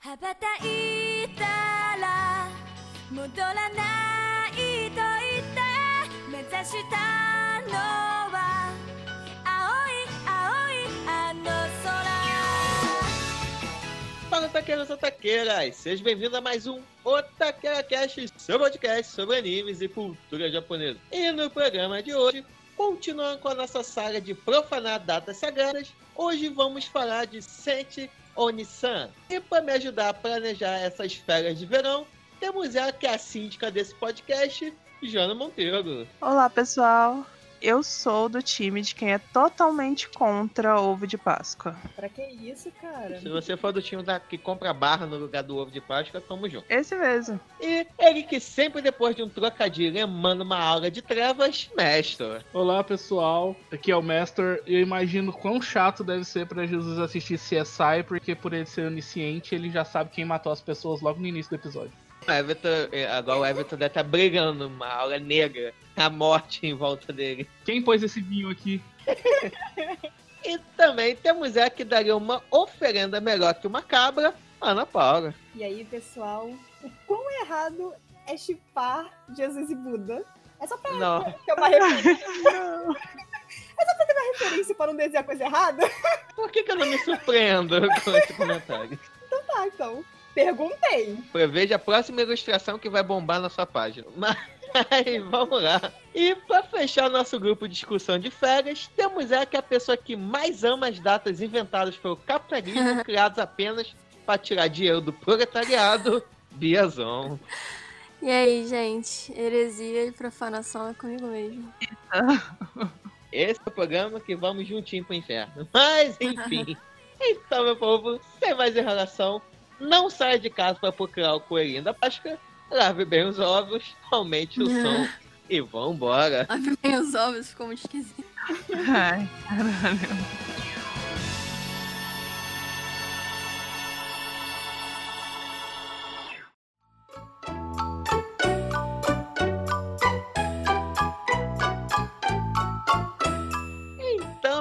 羽ばたいたら戻らないと言って目指したのは青い青いあの空 Fala, taqueiros e taqueiras! Sejam bem-vindos a mais um Otaqueira Cast, seu podcast sobre animes e cultura japonesa. E no programa de hoje, continuando com a nossa saga de profanar datas sagradas, hoje vamos falar de Sente Onisan. E para me ajudar a planejar essas férias de verão, temos ela que é a síndica desse podcast, Joana Monteiro. Olá, pessoal. Eu sou do time de quem é totalmente contra ovo de Páscoa. Pra que isso, cara? Se você for do time da, que compra barra no lugar do ovo de Páscoa, tamo junto. Esse mesmo. E ele que sempre depois de um trocadilho emana uma aula de trevas, mestre. Olá pessoal, aqui é o Master. Eu imagino quão chato deve ser pra Jesus assistir CSI, porque por ele ser onisciente, ele já sabe quem matou as pessoas logo no início do episódio. O Everton, eh, agora o Everton deve estar brigando numa aula negra, a morte em volta dele. Quem pôs esse vinho aqui? E também temos ela que daria uma oferenda melhor que uma cabra, Ana Paula. E aí, pessoal, o quão errado é chipar Jesus e Buda? É só pra Não. ter uma referência. É só pra ter uma referência pra não dizer a coisa errada? Por que, que eu não me surpreendo com esse comentário? Tá, então. Perguntei. Preveja a próxima ilustração que vai bombar na sua página. Mas vamos lá. E para fechar nosso grupo de discussão de férias, temos ela que é a pessoa que mais ama as datas inventadas pelo capitalismo, criadas apenas para tirar dinheiro do proletariado, Biazon. E aí, gente? Heresia e profanação é comigo mesmo. Esse é o programa que vamos juntinho pro inferno. Mas, enfim. então, meu povo, sem mais enrolação, não saia de casa para procurar o coelhinho da Páscoa. Lave bem os ovos, aumente o som e vambora. Abre bem os ovos, ficou muito esquisito. Ai, caralho.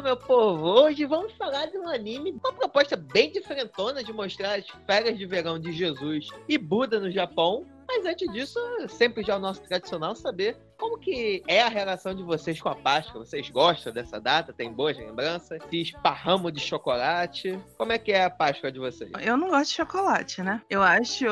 Meu povo, hoje vamos falar de um anime com uma proposta bem diferentona de mostrar as férias de verão de Jesus e Buda no Japão. Mas antes disso, sempre já é o nosso tradicional saber como que é a relação de vocês com a Páscoa. Vocês gostam dessa data? Tem boas lembranças? Se esparramo de chocolate? Como é que é a Páscoa de vocês? Eu não gosto de chocolate, né? Eu acho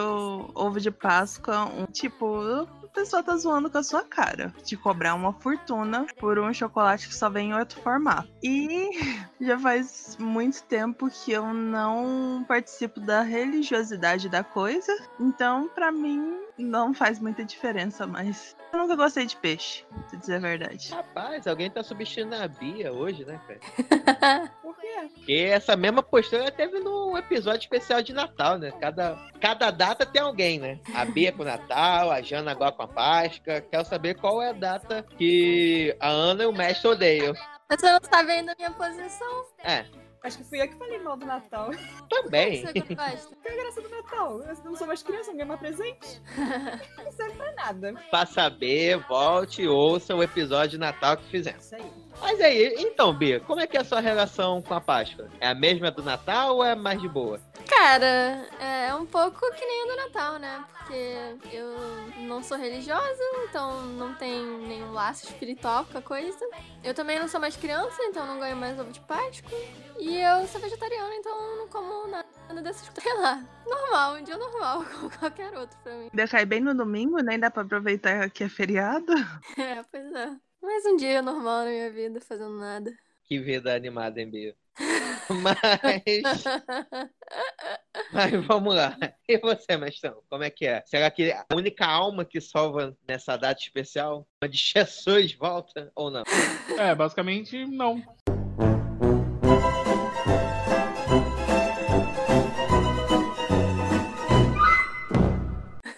ovo de Páscoa um tipo. Pessoa tá zoando com a sua cara. De cobrar uma fortuna por um chocolate que só vem em outro formato. E já faz muito tempo que eu não participo da religiosidade da coisa. Então, pra mim, não faz muita diferença mais. Eu nunca gostei de peixe, pra dizer a verdade. Rapaz, alguém tá substituindo a Bia hoje, né, cara? Por quê? Porque essa mesma postura teve no episódio especial de Natal, né? Cada, cada data tem alguém, né? A Bia com o Natal, a Jana agora com a Páscoa. Quero saber qual é a data que a Ana e o mestre odeiam. Você não tá vendo a minha posição? É, Acho que fui eu que falei mal do Natal. também. Que é a graça do Natal? Eu não sou mais criança, não ganho mais presente. Não serve pra nada. pra saber, volte e ouça o episódio de Natal que fizemos. Isso aí. Mas aí, então, Bia, como é que é a sua relação com a Páscoa? É a mesma do Natal ou é mais de boa? Cara, é um pouco que nem o do Natal, né? Porque eu não sou religiosa, então não tem nenhum laço espiritual com a coisa. Eu também não sou mais criança, então não ganho mais ovo de Páscoa. E eu sou vegetariana, então não como nada dessas coisas. Sei lá, normal, um dia normal, como qualquer outro pra mim. Ainda cai bem no domingo, nem dá pra aproveitar que é feriado. É, pois é. Mais um dia normal na minha vida, fazendo nada. Que vida animada, hein, Bia? Mas, mas vamos lá. E você, mestrão? Como é que é? Será que a única alma que salva nessa data especial, onde Jesus volta ou não? É, basicamente não.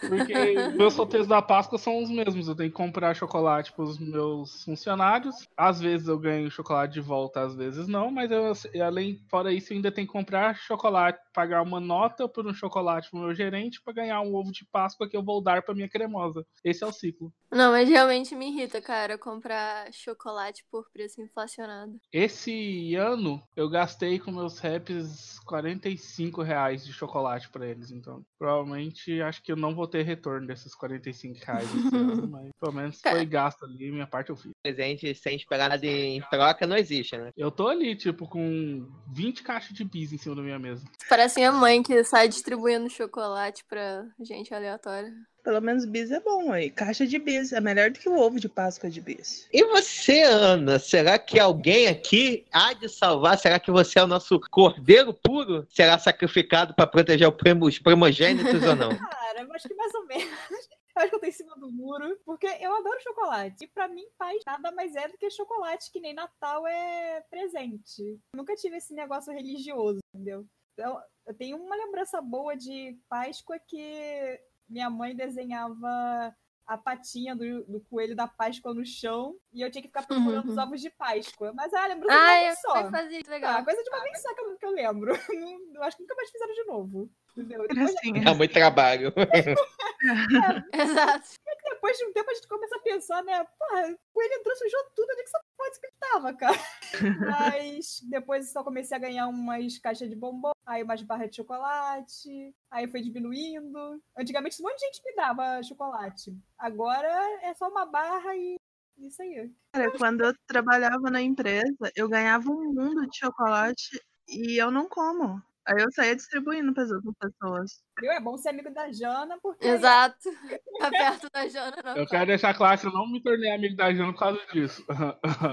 Porque meus roteiros da Páscoa são os mesmos. Eu tenho que comprar chocolate para os meus funcionários. Às vezes eu ganho chocolate de volta, às vezes não. Mas eu, além, fora isso, eu ainda tenho que comprar chocolate, pagar uma nota por um chocolate pro meu gerente para ganhar um ovo de Páscoa que eu vou dar para minha cremosa. Esse é o ciclo. Não, mas realmente me irrita, cara, comprar chocolate por preço inflacionado. Esse ano eu gastei com meus raps 45 reais de chocolate para eles, então provavelmente acho que eu não vou ter retorno desses 45 reais esse ano, mas pelo menos foi gasto ali, minha parte eu fiz. Presente sem esperar nada em troca não existe, né? Eu tô ali, tipo, com 20 caixas de bis em cima da minha mesa. Parece minha mãe que sai distribuindo chocolate pra gente aleatória. Pelo menos bis é bom aí. Caixa de bis é melhor do que o ovo de Páscoa de bis. E você, Ana? Será que alguém aqui há de salvar? Será que você é o nosso cordeiro puro? Será sacrificado para proteger os primogênitos ou não? Cara, eu acho que mais ou menos. Eu acho que eu tô em cima do muro, porque eu adoro chocolate. E pra mim, paz nada mais é do que chocolate, que nem Natal é presente. Eu nunca tive esse negócio religioso, entendeu? Então, eu tenho uma lembrança boa de Páscoa que minha mãe desenhava a patinha do, do, coelho da Páscoa no chão e eu tinha que ficar procurando Uhum. os ovos de Páscoa. Mas ah, lembro de Ah, uma vez só. fazia legal. Ah, coisa de uma vez só que eu, que eu lembro. Eu acho que nunca mais fizeram de novo. Assim, Dá muito trabalho. Exato. depois de um tempo a gente começa a pensar, né? Porra, o coelho entrou, sujou tudo, onde é que essa porra que ele tava, cara? Mas depois só comecei a ganhar umas caixas de bombom, aí umas barras de chocolate, aí foi diminuindo. Antigamente um monte de gente me dava chocolate. Agora é só uma barra e isso aí. Cara, quando eu trabalhava na empresa, eu ganhava um mundo de chocolate e eu não como. Aí eu saía distribuindo para as outras pessoas. Viu? É bom ser amigo da Jana, porque Exato. Tá perto da Jana, não. Eu quero deixar claro que eu não me tornei amigo da Jana por causa disso.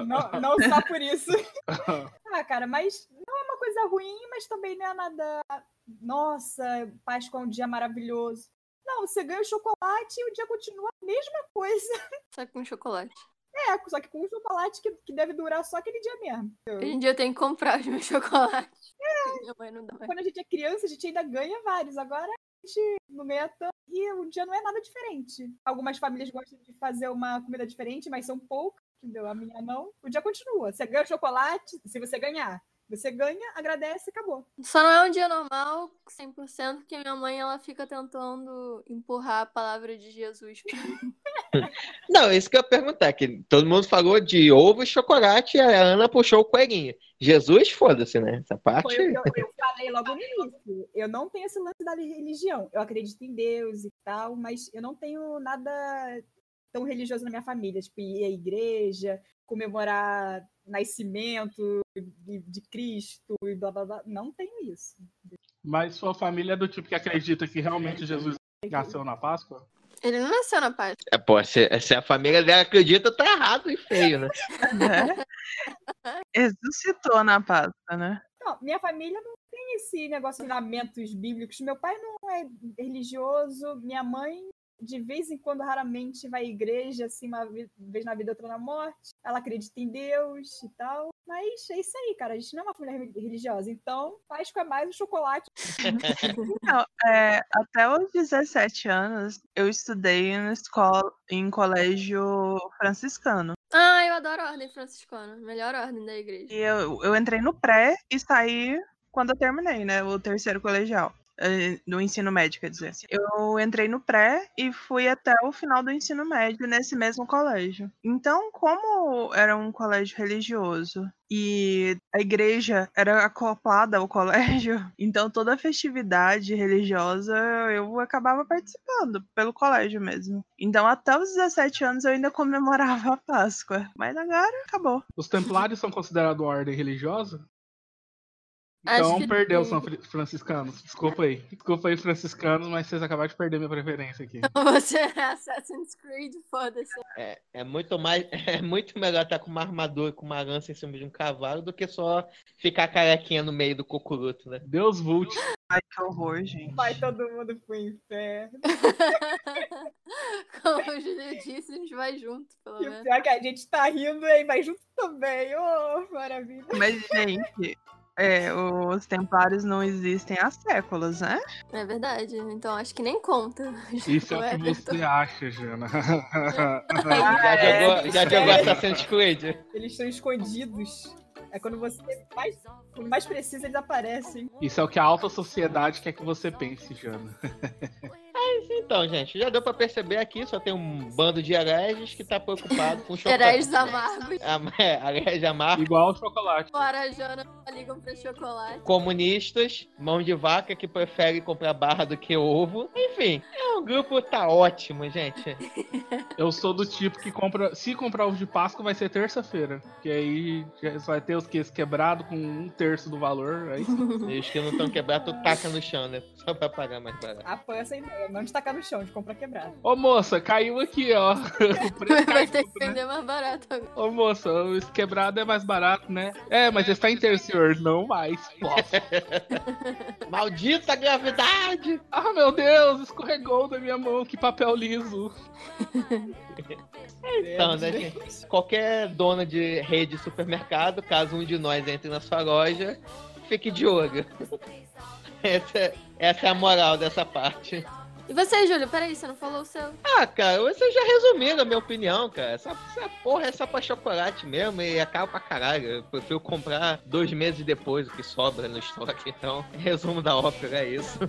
não, não só por isso. Ah, cara, mas não é uma coisa ruim, mas também não é nada. Nossa, Páscoa é um dia maravilhoso. Não, você ganha o chocolate e o dia continua a mesma coisa. Só com chocolate. É, só que com um chocolate que, que deve durar só aquele dia mesmo. Hoje em dia eu tenho que comprar os meus chocolates. Minha mãe não dá mais. Quando a gente é criança, a gente ainda ganha vários. Agora a gente não ganha tanto e o dia não é nada diferente. Algumas famílias gostam de fazer uma comida diferente, mas são poucas, entendeu? A minha não. O dia continua. Você ganha o chocolate, se você ganhar. Você ganha, agradece e acabou. Só não é um dia normal, 100%, porque minha mãe ela fica tentando empurrar a palavra de Jesus pra mim. Não, isso que eu ia perguntar, que todo mundo falou de ovo e chocolate e a Ana puxou o coelhinho. Jesus, foda-se, né? Essa parte. Foi o que eu, eu falei logo no início. Eu não tenho esse lance da religião. Eu acredito em Deus e tal, mas eu não tenho nada tão religioso na minha família. Tipo, ir à igreja, comemorar nascimento de, de Cristo e blá blá blá. Não tenho isso. Mas sua família é do tipo que acredita que realmente Jesus nasceu na Páscoa? Ele não nasceu na paz. É, pô, se, se a família dela acredita, tá errado e feio, né? Né? Ressuscitou na Páscoa, né? Não, minha família não tem esse negócio de ensinamentos bíblicos. Meu pai não é religioso, minha mãe de vez em quando raramente vai à igreja, assim, uma vez na vida, outra na morte. Ela acredita em Deus e tal. Mas é isso aí, cara. A gente não é uma família re- religiosa. Então, Páscoa é mais o chocolate. Não, é, até os 17 anos, eu estudei em escola, em colégio franciscano. Ah, eu adoro a ordem franciscana. Melhor ordem da igreja. E eu, eu entrei no pré e saí quando eu terminei, né? O terceiro colegial. Eh, Do ensino médio, quer dizer. Eu entrei no pré e fui até o final do ensino médio nesse mesmo colégio. Então, como era um colégio religioso e a igreja era acoplada ao colégio, então toda festividade religiosa eu acabava participando pelo colégio mesmo. Então, até os 17 anos eu ainda comemorava a Páscoa. Mas agora acabou. Os templários são considerados ordem religiosa? Então que perdeu, são franciscanos. Desculpa aí. Desculpa aí, franciscanos, mas vocês acabaram de perder minha preferência aqui. Você é Assassin's Creed, foda-se. É, é muito mais, é muito melhor estar com uma armadura, com uma lança em cima de um cavalo, do que só ficar carequinha no meio do cocuruto, né? Deus Vult. Ai, que horror, gente. Vai todo mundo pro inferno. Como o Júlio disse, a gente vai junto, pelo E o menos. pior é que a gente tá rindo e vai junto também. Oh, maravilha. Mas, gente, É, os templários não existem há séculos, né? É verdade. Então acho que nem conta. Isso é o que Everton. você acha, Jana. Já jogou, já jogou Assassin's Creed? Eles estão escondidos. É quando você mais, quando mais precisa, eles aparecem. Isso é o que a alta sociedade quer que você pense, Jana. Então, gente, já deu pra perceber aqui, só tem um bando de hereges que tá preocupado com chocolate. Heréis amargos. É, herege amargo. Igual o chocolate. Fora a Jana ligam pra chocolate. Comunistas, mão de vaca que prefere comprar barra do que ovo. Enfim, é um grupo tá ótimo, gente. Eu sou do tipo que compra. Se comprar ovo de Páscoa, vai ser terça-feira. Que aí já vai ter os queijos quebrados com um terço do valor. Aí. E os que não estão quebrados, tu taca no chão, né? Só pra pagar mais barato. Apoio essa ideia. Não de tacar no chão, de comprar quebrado. Ô moça, caiu aqui, ó. O preço Vai ter que né? vender mais barato agora. Ô moça, esse quebrado é mais barato, né? É, mas está em senhor. Não mais. Maldita gravidade! Ah, meu Deus, escorregou da minha mão. Que papel liso. Então, né, gente? Qualquer dona de rede de supermercado, caso um de nós entre na sua loja, fique de olho. Essa, é- essa é a moral dessa parte. E você, Júlio? Peraí, você não falou o seu. Ah, cara, vocês já resumiram a minha opinião, cara. Essa, essa porra é só pra chocolate mesmo e é caro pra caralho. Eu prefiro comprar dois meses depois o que sobra no estoque. Então, resumo da ópera é isso.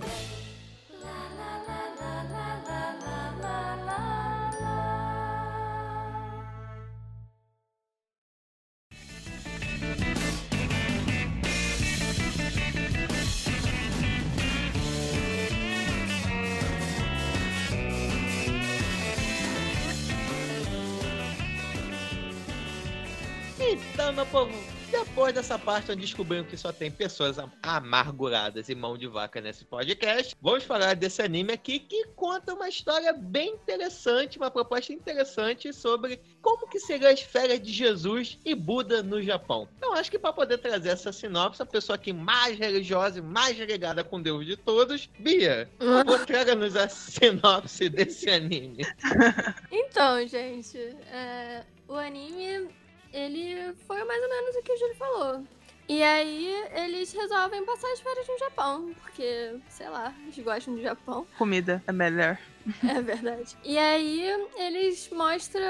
Então, meu povo, depois dessa parte onde descobrimos que só tem pessoas am- amarguradas e mão de vaca nesse podcast, vamos falar desse anime aqui que conta uma história bem interessante, uma proposta interessante sobre como que seriam as férias de Jesus e Buda no Japão. Então, acho que para poder trazer essa sinopse, a pessoa aqui mais religiosa e mais ligada com Deus de todos, Bia, por traga-nos a sinopse desse anime. Então, gente, é, o anime, ele foi mais ou menos o que o Júlio falou. E aí, eles resolvem passar as férias no Japão, porque, sei lá, eles gostam do Japão. Comida é melhor. É verdade. E aí, eles mostram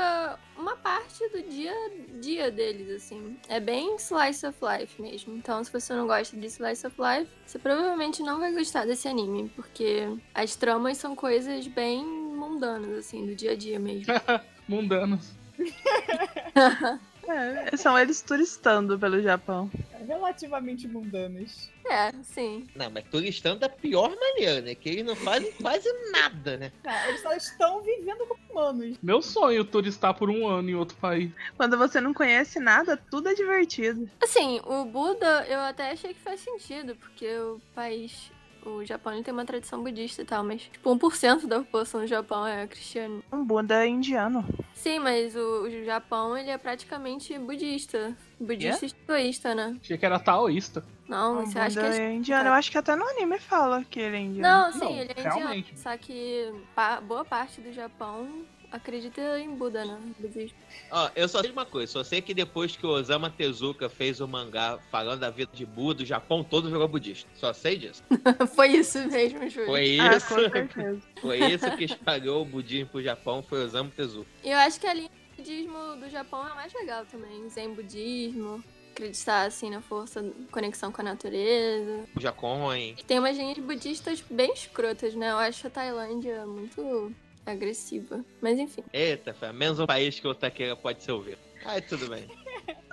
uma parte do dia a dia deles, assim. É bem slice of life mesmo. Então, se você não gosta de slice of life, você provavelmente não vai gostar desse anime, porque as tramas são coisas bem mundanas, assim, do dia a dia mesmo. Mundanos. É, são eles turistando pelo Japão. Relativamente mundanos. É, sim. Não, mas turistando da pior maneira, né? Que eles não fazem quase nada, né? Ah, eles só estão vivendo como humanos. Meu sonho turistar por um ano em outro país. Quando você não conhece nada, tudo é divertido. Assim, o Buda eu até achei que faz sentido, porque o país. O Japão ele tem uma tradição budista e tal, mas tipo, 1% da população do Japão é cristiano. Um Buda indiano. Sim, mas o, o Japão ele é praticamente budista. Budista e hinduísta, né? Achei que era taoísta. Não, Um você acha que é. é indiano. Eu acho que até no anime fala que ele é indiano. Não, sim, Não, ele é realmente. indiano. Só que pa- boa parte do Japão acredita em Buda, né? Budismo. Ó, eu só sei de uma coisa, só sei que depois que o Osama Tezuka fez o mangá falando da vida de Buda, o Japão todo virou budista. Só sei disso. Foi isso mesmo, Júlio. Foi Ah, isso. com certeza. Foi isso que espalhou o budismo pro Japão, foi o Osama Tezuka. E eu acho que a linha de budismo do Japão é a mais legal também. Zen budismo, acreditar assim na força, conexão com a natureza. O Jacon. Tem umas linhas budistas bem escrotas, né? Eu acho a Tailândia muito agressiva. Mas enfim. Eita, fé, menos um país que o Taqueira pode se ouvir. Ai, tudo bem.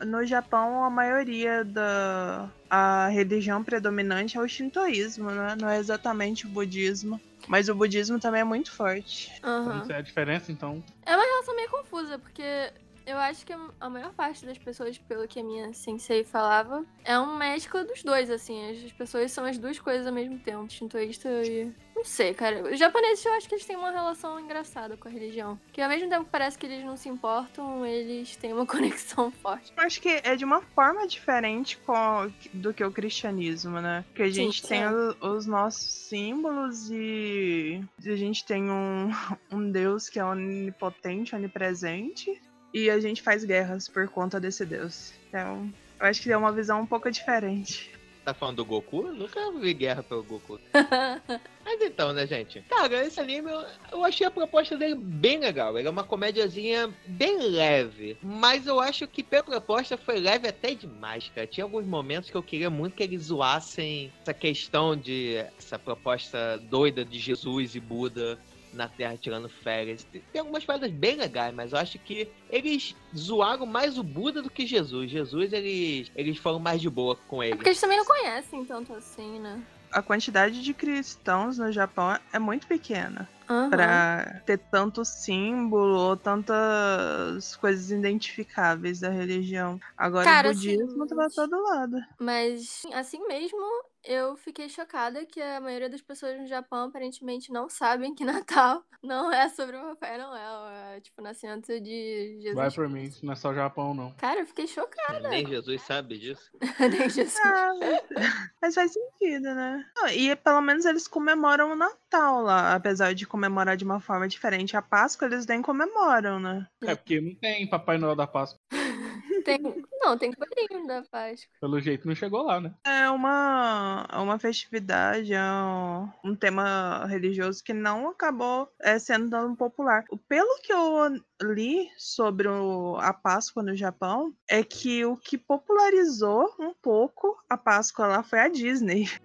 No Japão, a maioria da a religião predominante é o shintoísmo, né? Não é exatamente o budismo. Mas o budismo também é muito forte. Aham. Não sei a diferença, então. É uma relação meio confusa, porque eu acho que a maior parte das pessoas, pelo que a minha sensei falava, é um mescla dos dois, assim. As pessoas são as duas coisas ao mesmo tempo, shintoísta e. Não sei, cara. Os japoneses eu acho que eles têm uma relação engraçada com a religião. Que ao mesmo tempo que parece que eles não se importam, eles têm uma conexão forte. Eu acho que é de uma forma diferente com- do que o cristianismo, né? Que a Sim, gente tem é. o- os nossos símbolos e a gente tem um, um Deus que é onipotente, onipresente, e a gente faz guerras por conta desse Deus. Então, eu acho que é uma visão um pouco diferente. Tá falando do Goku? Eu nunca vi guerra pelo Goku. Mas então, né, gente? Cara, esse anime, eu, eu achei a proposta dele bem legal. Ele é uma comédiazinha bem leve. Mas eu acho que pela proposta foi leve até demais, cara. Tinha alguns momentos que eu queria muito que eles zoassem essa questão de essa proposta doida de Jesus e Buda na Terra tirando férias. Tem algumas paradas bem legais, mas eu acho que eles zoaram mais o Buda do que Jesus. Jesus, eles, eles foram mais de boa com É ele. porque eles também não conhecem tanto assim, né? A quantidade de cristãos no Japão é muito pequena Aham. pra ter tanto símbolo ou tantas coisas identificáveis da religião. Agora Cara, o assim, budismo tá pra todo lado. Mas assim mesmo, eu fiquei chocada que a maioria das pessoas no Japão aparentemente não sabem que Natal não é sobre o Papai Noel, é tipo o nascimento de Jesus. Vai por mim, isso não é só Japão, não. Cara, eu fiquei chocada. Nem Jesus sabe disso. Nem Jesus. Ah, mas, mas faz sentido, né? E pelo menos eles comemoram o Natal lá, apesar de comemorar de uma forma diferente. A Páscoa eles nem comemoram, né? É porque não tem Papai Noel da Páscoa. Tem... Não, tem coelhinho da Páscoa. Pelo jeito não chegou lá, né? É uma, é uma festividade, é um, um tema religioso que não acabou é, sendo tão popular. Pelo que eu li sobre o- a Páscoa no Japão, é que o que popularizou um pouco a Páscoa lá foi a Disney.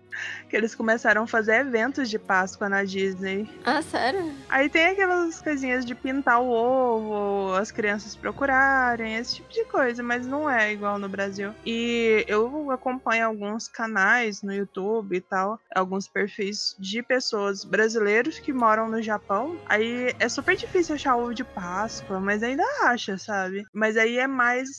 Que eles começaram a fazer eventos de Páscoa na Disney. Ah, sério? Aí tem aquelas coisinhas de pintar o ovo, as crianças procurarem, esse tipo de coisa, mas não é igual no Brasil. E eu acompanho alguns canais no YouTube e tal, alguns perfis de pessoas brasileiros que moram no Japão. Aí é super difícil achar ovo de Páscoa, mas ainda acha, sabe? Mas aí é mais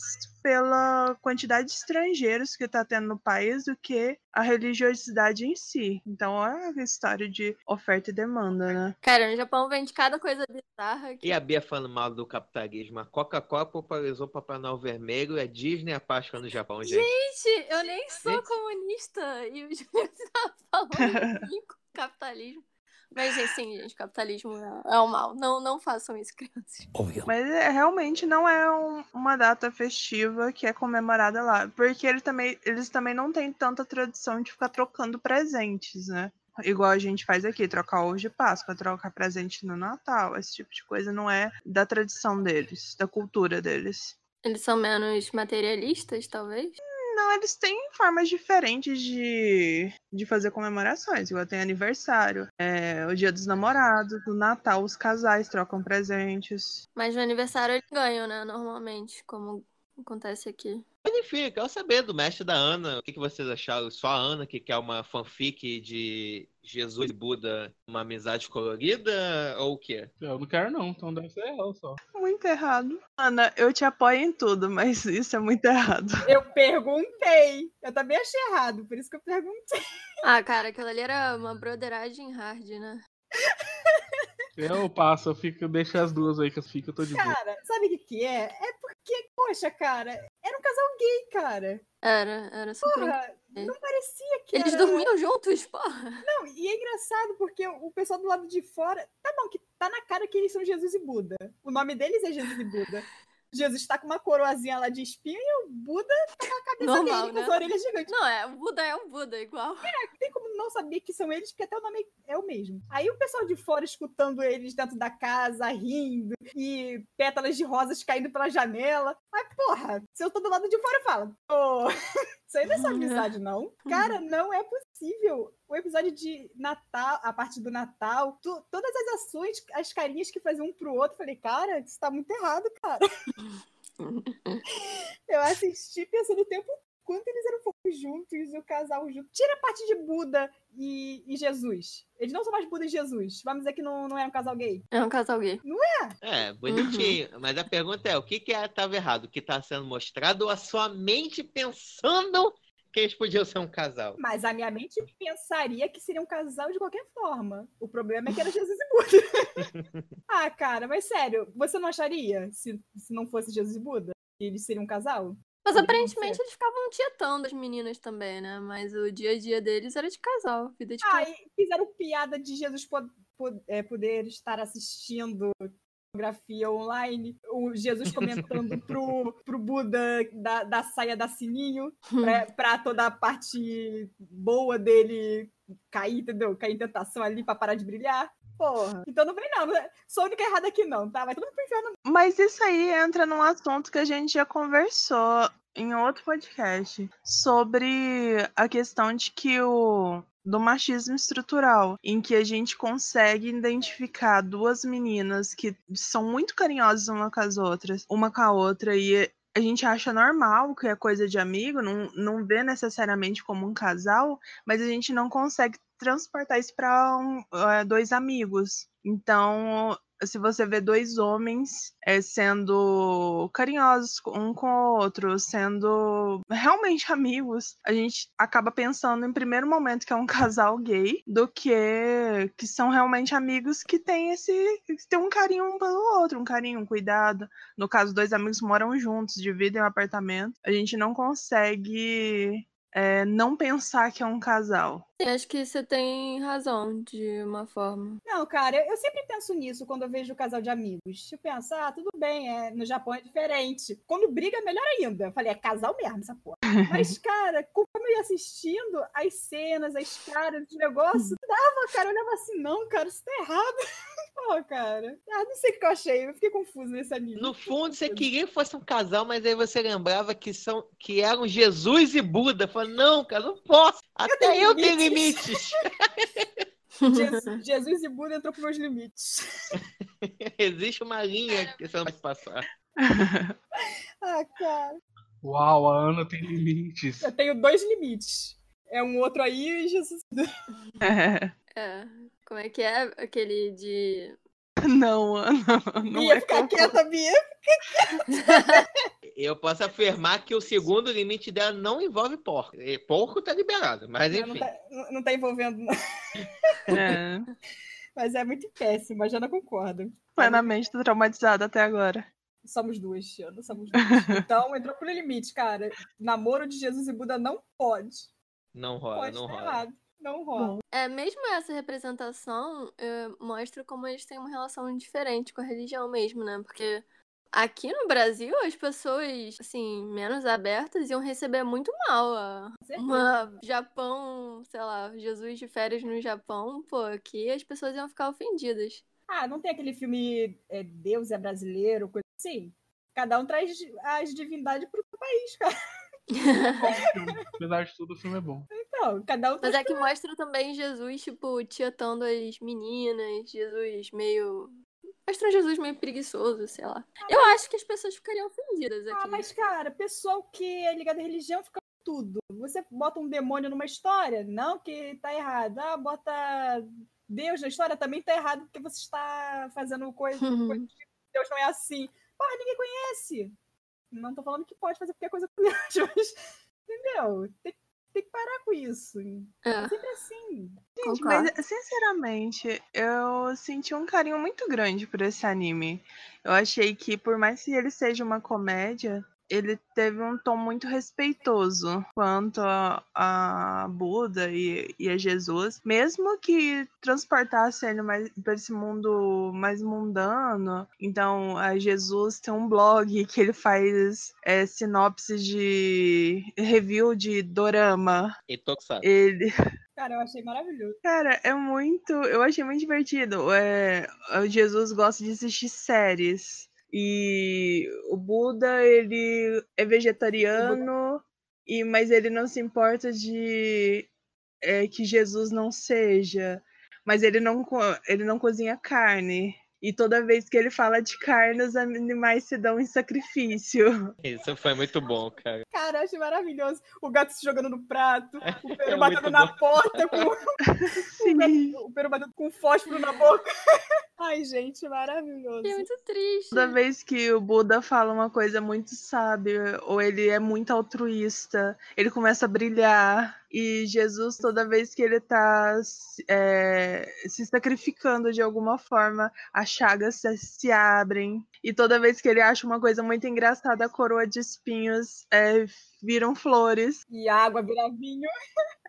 pela quantidade de estrangeiros que tá tendo no país do que a religiosidade em si. Então é a história de oferta e demanda, né? Cara, no Japão vende cada coisa bizarra. Que... E a Bia falando mal do capitalismo. A Coca-Cola popularizou o Papai Noel Vermelho e a Disney a Páscoa no Japão, gente. Gente, eu nem sou Gente. comunista. E o Júlio tá falando capitalismo. Mas, gente, sim, gente, capitalismo é, é o mal. Não, não façam isso, crianças. Mas é, realmente não é um- uma data festiva que é comemorada lá. Porque ele também, eles também não têm tanta tradição de ficar trocando presentes, né? Igual a gente faz aqui, trocar ovo de Páscoa, trocar presente no Natal. Esse tipo de coisa não é da tradição deles, da cultura deles. Eles são menos materialistas, talvez? Não, eles têm formas diferentes de, de fazer comemorações. Igual tem aniversário, é, o dia dos namorados, no Natal os casais trocam presentes. Mas no aniversário eles ganham, né? Normalmente, como acontece aqui. Mas enfim, eu quero saber do mestre da Ana. O que, que vocês acharam? Só a Ana que quer uma fanfic de Jesus e Buda, uma amizade colorida? Ou o quê? Eu não quero, não, então deve ser ela só. Muito errado. Ana, eu te apoio em tudo, mas isso é muito errado. Eu perguntei. Eu também achei errado, por isso que eu perguntei. Ah, cara, aquilo ali era uma broderagem hard, né? Eu passo, eu fico, deixo as duas aí que eu fico, eu tô de boa. Cara, sabe o que, que é? É porque, poxa, cara, era um casal gay, cara. Era, era super. Porra, não parecia que Eles era... dormiam juntos, porra. Não, e é engraçado porque o pessoal do lado de fora, tá bom, que tá na cara que eles são Jesus e Buda. O nome deles é Jesus e Buda. Jesus tá com uma coroazinha lá de espinho e o Buda tá com a cabeça Normal, dele, com né? as orelhas gigantes. Não, é, o Buda é o Buda, igual. Não tem como não saber que são eles, porque até o nome é o mesmo. Aí o pessoal de fora escutando eles dentro da casa, rindo, e pétalas de rosas caindo pela janela. Mas, porra, se eu tô do lado de fora, eu falo, isso não é só amizade, não. Cara, não é possível. O episódio de Natal, a parte do Natal, tu- todas as ações, as carinhas que faziam um pro outro, eu falei, cara, isso tá muito errado, cara. Eu assisti pensando o tempo quanto eles eram juntos e o casal junto. Tira a parte de Buda e, e Jesus. Eles não são mais Buda e Jesus. Vamos dizer que não, não é um casal gay. É um casal gay. É, bonitinho. Mas a pergunta é, o que que estava errado? O que está sendo mostrado ou a sua mente pensando que eles podiam ser um casal? Mas a minha mente pensaria que seria um casal de qualquer forma. O problema é que era Jesus e Buda. ah, cara, mas sério, você não acharia se, se não fosse Jesus e Buda? que Eles seriam um casal? Mas aparentemente eles ficavam tietando as meninas também, né? Mas o dia a dia deles era de casal, vida de Ah, casal. e fizeram piada de Jesus po- po- é, poder estar assistindo pornografia online, o Jesus comentando pro, pro Buda da, da saia da sininho, pra, pra toda a parte boa dele cair, entendeu? Cair em tentação ali pra parar de brilhar. Porra. Então não vem não. Sou a única errada aqui não, tá? Vai todo mundo pro inferno. Mas isso aí entra num assunto que a gente já conversou em outro podcast sobre a questão de que o do machismo estrutural, em que a gente consegue identificar duas meninas que são muito carinhosas uma com as outras, uma com a outra e a gente acha normal que é coisa de amigo, não, não vê necessariamente como um casal, mas a gente não consegue transportar isso para um, eh, dois amigos. Então, se você vê dois homens eh, sendo carinhosos um com o outro, sendo realmente amigos, a gente acaba pensando em primeiro momento que é um casal gay, do que que são realmente amigos que têm esse que têm um carinho um pelo outro, um carinho, um cuidado. No caso, dois amigos moram juntos, dividem um apartamento. A gente não consegue eh, não pensar que é um casal. Sim, acho que você tem razão, de uma forma. Não, cara, eu, eu sempre penso nisso quando eu vejo casal de amigos. Eu penso, ah, tudo bem, é, no Japão é diferente. Quando briga, é melhor ainda. Eu falei, é casal mesmo essa porra. Mas, cara, conforme eu ia assistindo as cenas, as caras, os negócios, dava, cara, eu olhava assim, não, cara, isso tá errado. Pô, cara. Ah, não sei o que eu achei, eu fiquei confuso nesse anime. No fundo, você queria que fosse um casal, mas aí você lembrava que, são, que eram Jesus e Buda. Falei, não, cara, não posso. Até tenho eu tenho limites. Jesus, Jesus e Buda entrou pros meus limites. Existe uma linha que você não pode passar. Ah, cara. Uau, a Ana tem limites. Eu tenho dois limites. É um outro aí e Jesus. É. Como é que é aquele de. não, Ana, não Bia, é ficar como- quieta, Bia. Eu posso afirmar que o segundo limite dela não envolve porco. E Porco tá liberado, mas Não, não, enfim. tá, não- não tá envolvendo, não. É, Mas é muito péssimo, a Jana concorda. plenamente traumatizada até agora. Somos duas, Jana, somos duas. Então, entrou pro limite, cara. Namoro de Jesus e Buda não pode. Não rola, Pode não estar rola. errado. Não rola. É, mesmo essa representação eh, mostra como eles têm uma relação diferente com a religião mesmo, né? Porque aqui no Brasil as pessoas, assim, menos abertas iam receber muito mal. a-. Uma Japão, sei lá, Jesus de férias no Japão, pô, aqui as pessoas iam ficar ofendidas. Ah, não tem aquele filme é, Deus é brasileiro, coisa assim? Cada um traz as divindades pro seu país, cara. Apesar de tudo, o filme é bom. Então, cada um Mas é que mostra também Jesus, tipo, tietando as meninas, Jesus meio. Mostra um Jesus meio preguiçoso, sei lá. Eu acho que as pessoas ficariam ofendidas aqui. Ah, mas, cara, pessoal que é ligado à religião fica com tudo. Você bota um demônio numa história, não que tá errado. Ah, bota Deus na história, também tá errado porque você está fazendo coisa, coisa que Deus não é assim. Porra, ninguém conhece. Não tô falando que pode fazer qualquer coisa com Deus, mas, entendeu? Tem, tem que parar com isso. É, É sempre assim. Gente, concordo. mas sinceramente, eu senti um carinho muito grande por esse anime. Eu achei que, por mais que ele seja uma comédia, ele teve um tom muito respeitoso quanto a, a Buda e, e a Jesus. Mesmo que transportasse ele mais para esse mundo mais mundano. Então, a Jesus tem um blog que ele faz é, sinopse de review de dorama. E Tokusatsu. Ele, Cara, eu achei maravilhoso. Cara, é muito. Eu achei muito divertido. É, o Jesus gosta de assistir séries. E o Buda, ele é vegetariano, e, mas ele não se importa de é, que Jesus não seja. Mas ele não, ele não cozinha carne. E toda vez que ele fala de carne, os animais se dão em sacrifício. Isso foi muito bom, cara. Cara, eu achei maravilhoso. O gato se jogando no prato, o peru É batendo na bom. porta, com Sim. o peru batendo com fósforo na boca. Ai, gente, maravilhoso. É muito triste. Toda vez que o Buda fala uma coisa muito sábia, ou ele é muito altruísta, ele começa a brilhar. E Jesus, toda vez que ele tá se- é, se sacrificando de alguma forma, as chagas se, se abrem. E toda vez que ele acha uma coisa muito engraçada, a coroa de espinhos é, viram flores, E a água vira vinho.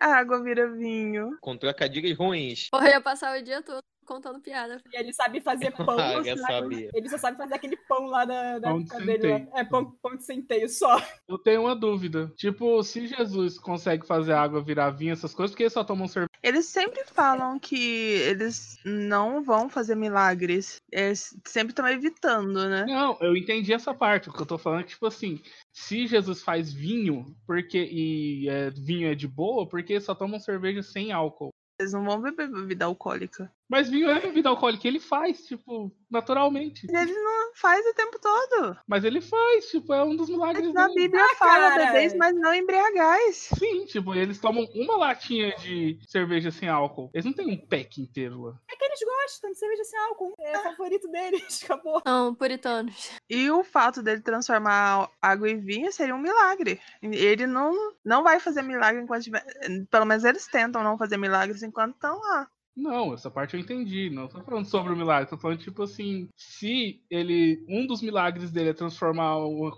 a água vira vinho. Com trocadilhos ruins. Porra, eu ia passar o dia todo contando piada. E ele sabe fazer pão. Ah, eu sabe? sabia. Ele só sabe fazer aquele pão lá da, da Pão dele. lá. É, pão, pão de centeio só. Eu tenho uma dúvida. Tipo, se Jesus consegue fazer água virar vinho, essas coisas, por que eles só tomam cerveja? Eles sempre falam que eles não vão fazer milagres. Eles sempre estão evitando, né? Não, eu entendi essa parte. O que eu tô falando é que, tipo assim, se Jesus faz vinho, porque e é, vinho é de boa, porque só tomam cerveja sem álcool. Eles não vão beber bebida alcoólica. Mas vinho é bebida alcoólica, ele faz, tipo, naturalmente. Ele não faz o tempo todo. Mas ele faz, tipo, é um dos milagres Mas na dele. Bíblia fala cara. bebeis, mas não embriagais. Sim, tipo, eles tomam uma latinha de cerveja sem álcool. Eles não têm um pack inteiro lá. É que eles gostam de cerveja sem álcool. É o favorito deles. Acabou. São puritanos. E o fato dele transformar água em vinho seria um milagre. Ele não, não vai fazer milagre enquanto tiver. Pelo menos eles tentam não fazer milagres enquanto estão lá. Não, essa parte eu entendi. Não tô falando sobre o milagre, tô falando, tipo assim, se ele. Um dos milagres dele é transformar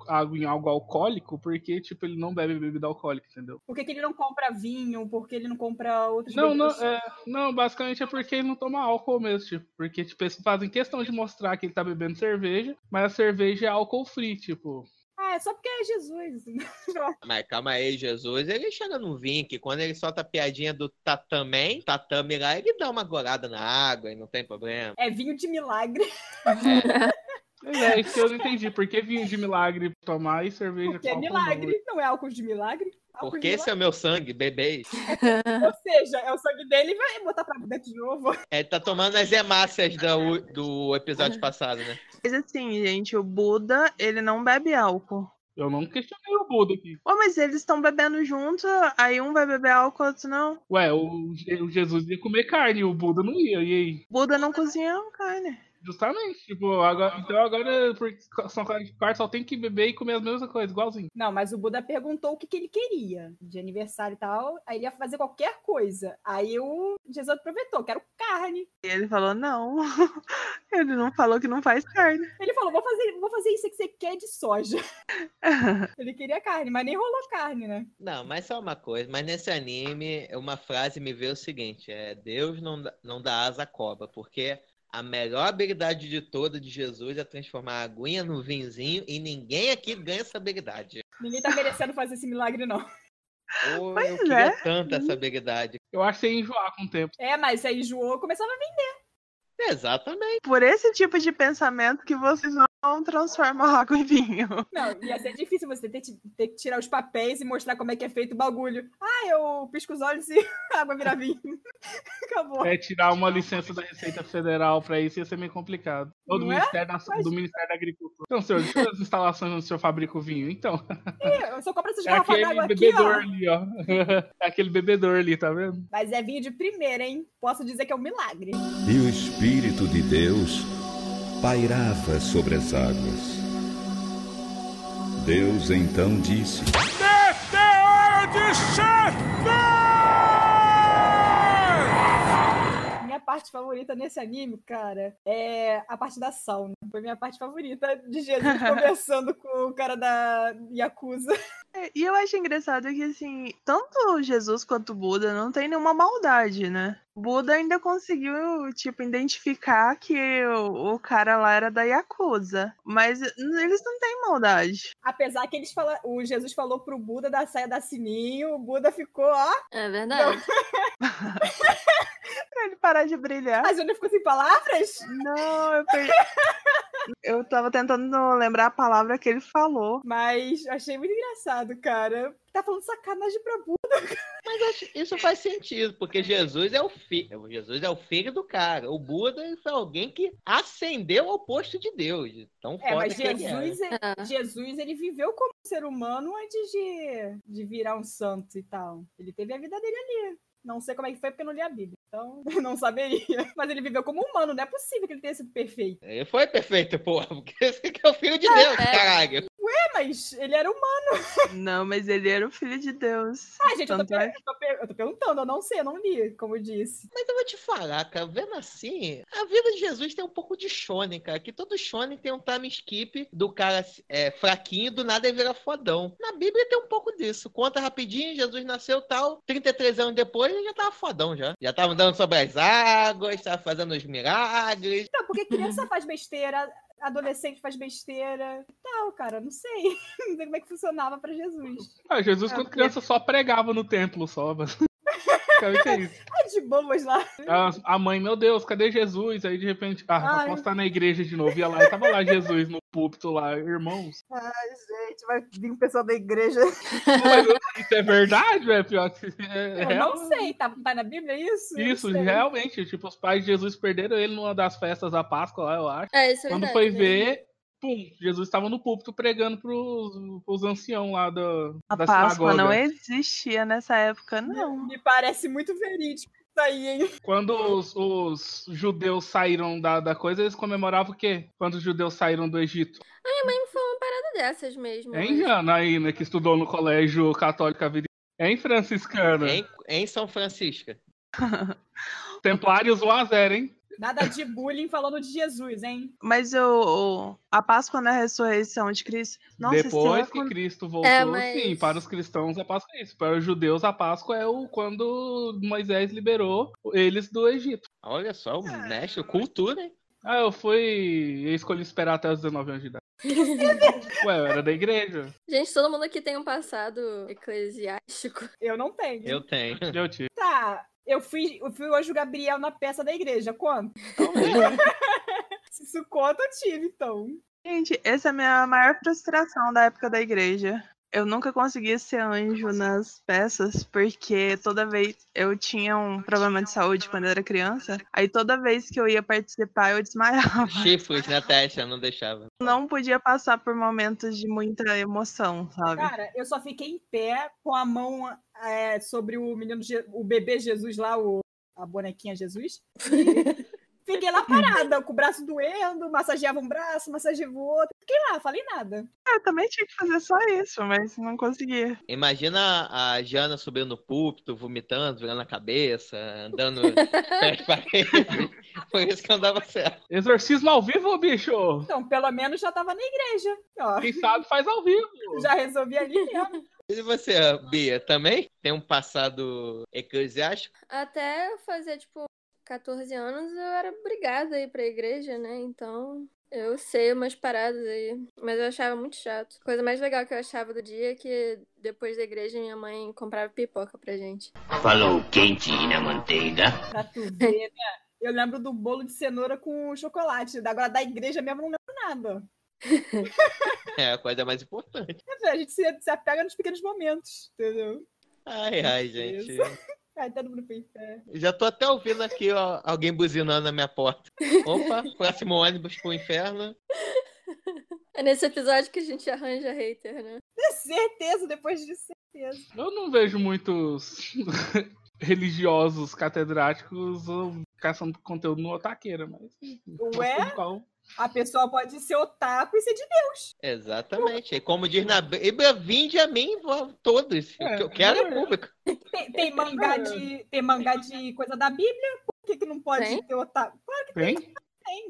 a água em algo alcoólico, porque, tipo, ele não bebe bebida alcoólica, entendeu? Por que, que ele não compra vinho? Por que ele não compra outros Não, não, é, não, basicamente é porque ele não toma álcool mesmo, tipo, porque, tipo, eles fazem questão de mostrar que ele tá bebendo cerveja, mas a cerveja é álcool free, tipo. Ah, é só porque é Jesus. Mas calma aí, Jesus, ele chega no vinho, que quando ele solta a piadinha do tatamém, tatame lá, ele dá uma gorada na água e não tem problema. É vinho de milagre. Mas é isso que eu não entendi. Por que vinho de milagre tomar e cerveja Porque com é álcool não? milagre. Não é álcool de milagre. Álcool Porque de esse é o meu sangue, bebês. milagre. Ou seja, é o sangue dele e vai botar pra dentro de novo. Ele tá tomando as hemácias do, do episódio passado, né? Mas assim, gente, o Buda, ele não bebe álcool. Eu não questionei o Buda aqui. Ô, mas eles estão bebendo junto, aí um vai beber álcool, outro não. Ué, o, o Jesus ia comer carne, o Buda não ia, e aí? Buda não cozinha carne. Justamente, tipo, agora, então agora, são quartos só tem que beber e comer as mesmas coisas, igualzinho. Não, mas o Buda perguntou o que, que ele queria de aniversário e tal. Aí ele ia fazer qualquer coisa. Aí o Jesus aproveitou, quero carne. E ele falou, não. ele não falou que não faz carne. Ele falou, vou fazer, vou fazer isso que você quer de soja. Ele queria carne, mas nem rolou carne, né? Não, mas só uma coisa, mas nesse anime, uma frase me veio o seguinte: é Deus não dá, não dá asa à cobra, porque a melhor habilidade de toda de Jesus é transformar a aguinha no vinhozinho e ninguém aqui ganha essa habilidade. Ninguém tá merecendo fazer esse milagre, não. Pô, Pois eu queria é. tanto essa habilidade. Eu acho que você ia enjoar com o tempo. É, mas aí enjoou, começava a vir. Exatamente. Por esse tipo de pensamento que vocês vão transformar água em vinho. Não, ia ser difícil você ter, que- ter que tirar os papéis e mostrar como é que é feito o bagulho. Ah, eu pisco os olhos e a água vira vinho. Acabou. É tirar uma licença da Receita Federal pra isso ia ser meio complicado. Ou do, Não é? Ministério da, Mas- do Ministério da Agricultura. Então, senhor, deixa as instalações onde o senhor fabrica o vinho. Então, Eu só compro essas é garrafas aquele d'água aqui, bebedor ó. ali, ó. É aquele bebedor ali, tá vendo? Mas é vinho de primeira, hein? Posso dizer que é um milagre. E o Espírito de Deus pairava sobre as águas. Deus então disse: Minha parte favorita nesse anime, cara, é a parte da sauna. Foi minha parte favorita de Jesus conversando com o cara da Yakuza. É, E eu acho engraçado que, assim, tanto Jesus quanto o Buda não tem nenhuma maldade, né? O Buda ainda conseguiu, tipo, identificar que o, o cara lá era da Yakuza. Mas eles não têm maldade. Apesar que eles falam, o Jesus falou pro Buda da saia da sininho, o Buda ficou, ó, É verdade. Pra ele parar de brilhar. a Júlia ficou sem palavras. Não, eu perdi. Eu tava tentando lembrar a palavra que ele falou. Mas achei muito engraçado, cara. Tá falando sacanagem pra Buda. Mas acho- isso faz sentido, porque Jesus é o filho. Jesus é o filho do cara. O Buda foi alguém que ascendeu ao posto de Deus. Tão É, mas que ele. Jesus, ele- É. Jesus, ele viveu como ser humano antes de, de virar um santo e tal. Ele teve a vida dele ali. Não sei como é que foi, porque eu não li a Bíblia. Então, eu não saberia. Mas ele viveu como humano. Não é possível que ele tenha sido perfeito. Ele foi perfeito, porra, porque esse que é o filho de Deus, É. caralho. Mas ele era humano. Não, mas ele era o filho de Deus. Ah, gente, eu tô, é per- eu tô per- eu tô perguntando, eu não sei, eu não li, como eu disse. Mas eu vou te falar, cara, vendo assim, a vida de Jesus tem um pouco de shonen, cara. Que todo shonen tem um time skip do cara é, fraquinho, do nada ele vira fodão. Na Bíblia tem um pouco disso. Conta rapidinho, Jesus nasceu tal, 33 anos depois ele já tava fodão já. Já tava andando sobre as águas, tava fazendo os milagres. Não, porque criança faz besteira, adolescente faz besteira e tal, cara, não sei. Não sei como é que funcionava pra Jesus. Ah, Jesus, Ah, quando criança, só pregava no templo, só. Basicamente é. Ah, de boas lá. A, a mãe, meu Deus, cadê Jesus? Aí de repente, ah, Ai. eu posso estar na igreja de novo. Ia lá e tava lá Jesus no púlpito lá, irmãos. Ai, gente, vai vir um pessoal da igreja. Mas isso é verdade, velho? Pior que é, Eu não sei, tá, tá na Bíblia isso? Isso, realmente. Tipo, os pais de Jesus perderam ele numa das festas da Páscoa lá, eu acho. É, isso é Quando verdade, foi né? ver, pum, Jesus estava no púlpito pregando pros, pros anciãos lá do, A da Páscoa sinagoga. não existia nessa época, não. Me parece muito verídico isso aí, hein? Quando os, os judeus saíram da, da coisa, eles comemoravam o quê? Quando os judeus saíram do Egito. Minha mãe foi uma parada dessas mesmo. Hein, mas- Jana, né, que estudou no colégio católico a vida. Hein, franciscana? Em, em São Francisco. Templários 1 a 0 hein? Nada de bullying falando de Jesus, hein? Mas o, o- a Páscoa na ressurreição de Cristo. Nossa, Depois que quando- Cristo voltou, É, mas- sim, para os cristãos a Páscoa é isso. Para os judeus, a Páscoa é o quando Moisés liberou eles do Egito. Olha só, o mestre, cultura, hein? Ah, eu fui. Eu escolhi esperar até os 19 anos de idade. Ué, eu era da igreja. Gente, todo mundo aqui tem um passado eclesiástico. Eu não tenho. Eu tenho. Eu tive. Tá, eu fui, eu fui o anjo Gabriel na peça da igreja, conta? Se isso conta, eu tive, então. Gente, essa é a minha maior frustração da época da igreja. Eu nunca consegui ser anjo nas peças, porque toda vez eu tinha um problema de saúde quando eu era criança. Aí toda vez que eu ia participar, eu desmaiava. Chifres na testa, não deixava. Não podia passar por momentos de muita emoção, sabe? Cara, eu só fiquei em pé com a mão é, sobre o menino, o bebê Jesus lá, o, a bonequinha Jesus. E fiquei lá parada, com o braço doendo, massageava um braço, massageava o outro. Fiquei lá, falei nada. Eu também tinha que fazer só isso, mas não conseguia. Imagina a Jana subindo no púlpito, vomitando, virando a cabeça, andando pés paredes. Foi isso que não dava certo. Exorcismo ao vivo, bicho! Então, pelo menos já tava na igreja. Ó, Quem sabe faz ao vivo. já resolvi ali mesmo. E você, Bia, também tem um passado eclesiástico? Até eu fazer, tipo, 14 anos, eu era obrigada a ir pra igreja, né? Então, eu sei umas paradas aí. Mas eu achava muito chato. A coisa mais legal que eu achava do dia é que depois da igreja minha mãe comprava pipoca pra gente. Falou quente na manteiga. Pra tu ver, né? Eu lembro do bolo de cenoura com chocolate. Agora da igreja mesmo eu não lembro nada. É a coisa mais importante. Dizer, A gente se, se apega nos pequenos momentos, entendeu? Ai, ai, gente. Já tô até ouvindo aqui ó, alguém buzinando na minha porta. Opa, próximo ônibus pro inferno. É nesse episódio que a gente arranja hater, né? Certeza, depois disso, certeza. Eu não vejo muitos religiosos catedráticos caçando conteúdo no Otaqueira, mas. Ué? Qual- A pessoa pode ser otaku e ser de Deus. Exatamente. E como diz na Bíblia, vinde a mim todos. O que eu quero é público. Tem, tem mangá de, tem mangá de coisa da Bíblia? Por que, que não pode Tem? ter otaku? Claro que Tem? tem.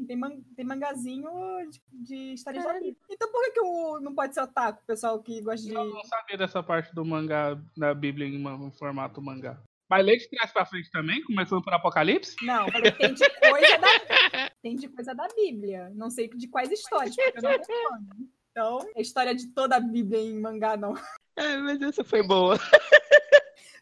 Tem, man, tem mangazinho de, de histórias da. Bíblia. Então por que, que o, não pode ser otaku, o pessoal que gosta de. Eu não sabia dessa parte do mangá da Bíblia em formato mangá. Mas lê de trás pra frente também, começando por Apocalipse? Não, falei, tem de coisa da. Tem de coisa da Bíblia. Não sei de quais histórias, porque eu não acompanho. Então, é história de toda a Bíblia em mangá, não. É, mas essa foi boa.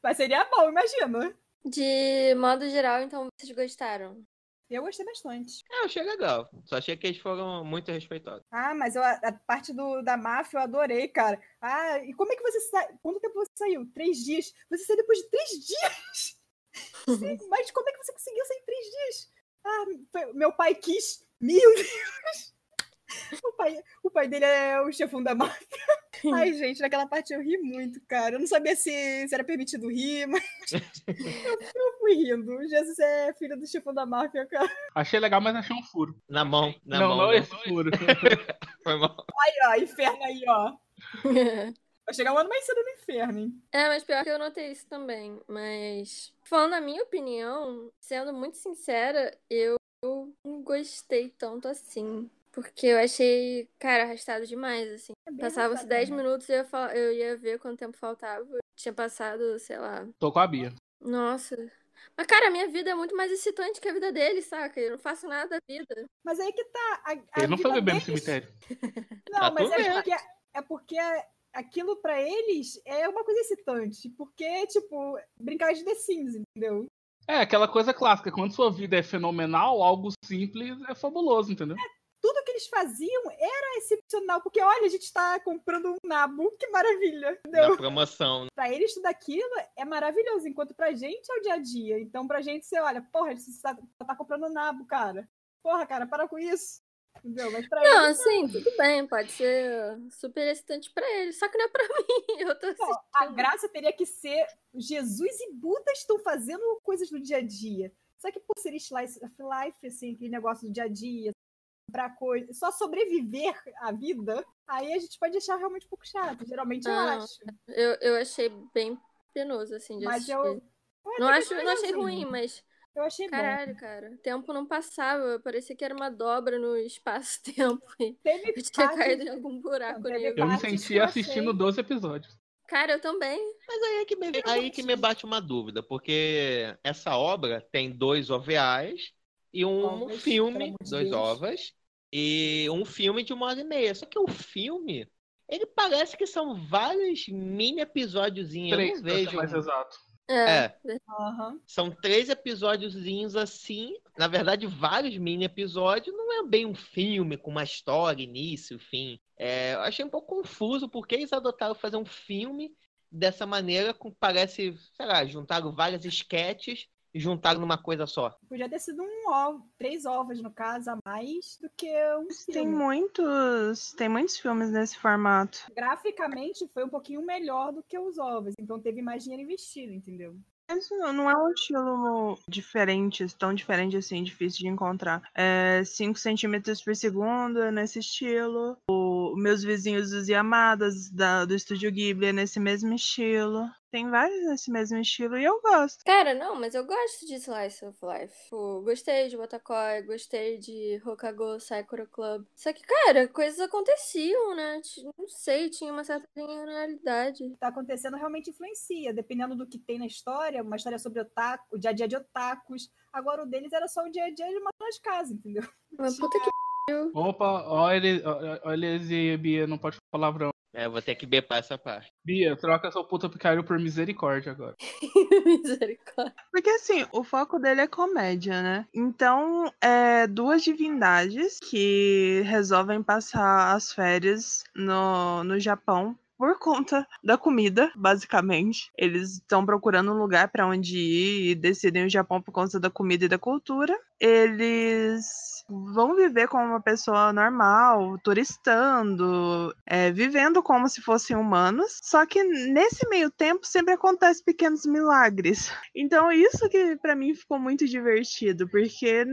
Mas seria bom, imagina. De modo geral, então, vocês gostaram? Eu gostei bastante. É, eu achei legal. Só achei que eles foram muito respeitosos. Ah, mas eu- a, parte do, da máfia eu adorei, cara. Ah, e como é que você sai? Quanto tempo você saiu? Três dias? Você saiu depois de três dias? Sim, mas como é que você conseguiu sair em três dias? Ah, meu pai quis. Meu Deus! O pai, o pai dele é o chefão da máfia. Ai, gente, naquela parte eu ri muito, cara. Eu não sabia se, se era permitido rir, mas eu, eu fui rindo. Jesus é filho do chefão da máfia, cara. Achei legal, mas achei um furo. Na mão, na não, mão. não né? esse furo. Foi mal. Aí, ó, inferno aí, ó. Vai chegar um ano mais cedo no inferno, hein? É, mas pior que eu notei isso também. Mas, falando a minha opinião, sendo muito sincera, eu não gostei tanto assim. Porque eu achei, cara, arrastado demais, assim. É Passava-se arrastado 10 mesmo. minutos e eu ia, fal- eu ia ver quanto tempo faltava. Tinha passado, sei lá. Tô com a Bia. Nossa. Mas, cara, a minha vida é muito mais excitante que a vida dele, saca? Eu não faço nada da vida. Mas aí que tá. A, a Ele não foi beber no cemitério. Não, Tá mas é porque, é porque aquilo pra eles é uma coisa excitante. Porque, tipo, brincar de The Sims, entendeu? É, aquela coisa clássica. Quando sua vida é fenomenal, algo simples é fabuloso, entendeu? Que eles faziam era excepcional. Porque, olha, a gente tá comprando um nabo, que maravilha. Entendeu? Na promoção. Pra eles tudo aquilo é maravilhoso, enquanto pra gente é o dia a dia. Então, pra gente, você olha, porra, você tá, tá comprando nabo, cara. Porra, cara, para com isso. Entendeu? Mas pra Não, eles, assim, tudo bem, pode ser super excitante pra ele, só que não é pra mim. Eu tô Pô, a graça teria que ser Jesus e Buda estão fazendo coisas do dia a dia. Só que por ser slice of life, assim, aquele negócio do dia a dia, pra coisa, só sobreviver à vida, aí a gente pode achar realmente um pouco chato. Geralmente eu Ah, acho. Eu, eu achei bem penoso, assim, de Mas assistir. eu. eu Não, acho, não achei legalzinho. ruim, mas Eu achei caralho, cara. O tempo não passava. Parecia que era uma dobra no espaço-tempo. E bom. Teve eu tinha parte- caído em algum buraco Não. Eu me partes senti eu assistindo achei- 12 episódios. Cara, eu também. Mas aí é que me, aí que me bate uma dúvida, porque essa obra tem dois OVAs e um Ovas, filme, dois Deus. ovas, e um filme de uma hora e meia. Só que o filme, ele parece que são vários mini episódiozinhos. Eu Três, não ser vejo. mais exato. É. É, Aham. são três episódiozinhos assim. Na verdade, vários mini episódios. Não é bem um filme com uma história, início, fim. É, eu achei um pouco confuso porque eles adotaram fazer um filme dessa maneira, com, parece, sei lá, juntaram várias esquetes juntaram numa coisa só. Podia ter sido um ovo, três ovos, no caso, a mais do que um Tem filme. muitos, tem muitos filmes nesse formato. Graficamente foi um pouquinho melhor do que os ovos, então teve mais dinheiro investido, entendeu? Mas não não é um estilo diferente, tão diferente assim, difícil de encontrar. É 5 centímetros por segundo é nesse estilo. O Meus Vizinhos dos Yamadas, da, do Estúdio Ghibli, é nesse mesmo estilo. Tem vários nesse mesmo estilo e eu gosto. Cara, não, mas eu gosto de Slice of Life. Tipo, gostei de Botakoi, gostei de Hokago Sakura Club. Só que, cara, coisas aconteciam, né? Não sei, tinha uma certa que tá acontecendo realmente influencia, dependendo do que tem na história, uma história sobre otaku, o dia a dia de otakus. Agora o deles era só o dia a dia de uma das casas, entendeu? Mas puta que Opa, olha, olha e Bia, não pode falar palavrão. É, vou ter que bepar essa parte. Bia, troca sua puta picaril por misericórdia agora. misericórdia. Porque assim, o foco dele é comédia, né? Então, é duas divindades que resolvem passar as férias no, no Japão por conta da comida, basicamente. Eles estão procurando um lugar para onde ir e decidem o Japão por conta da comida e da cultura. Eles vão viver como uma pessoa normal, turistando, é, vivendo como se fossem humanos. Só que nesse meio tempo sempre acontecem pequenos milagres. Então isso que pra mim ficou muito divertido, porque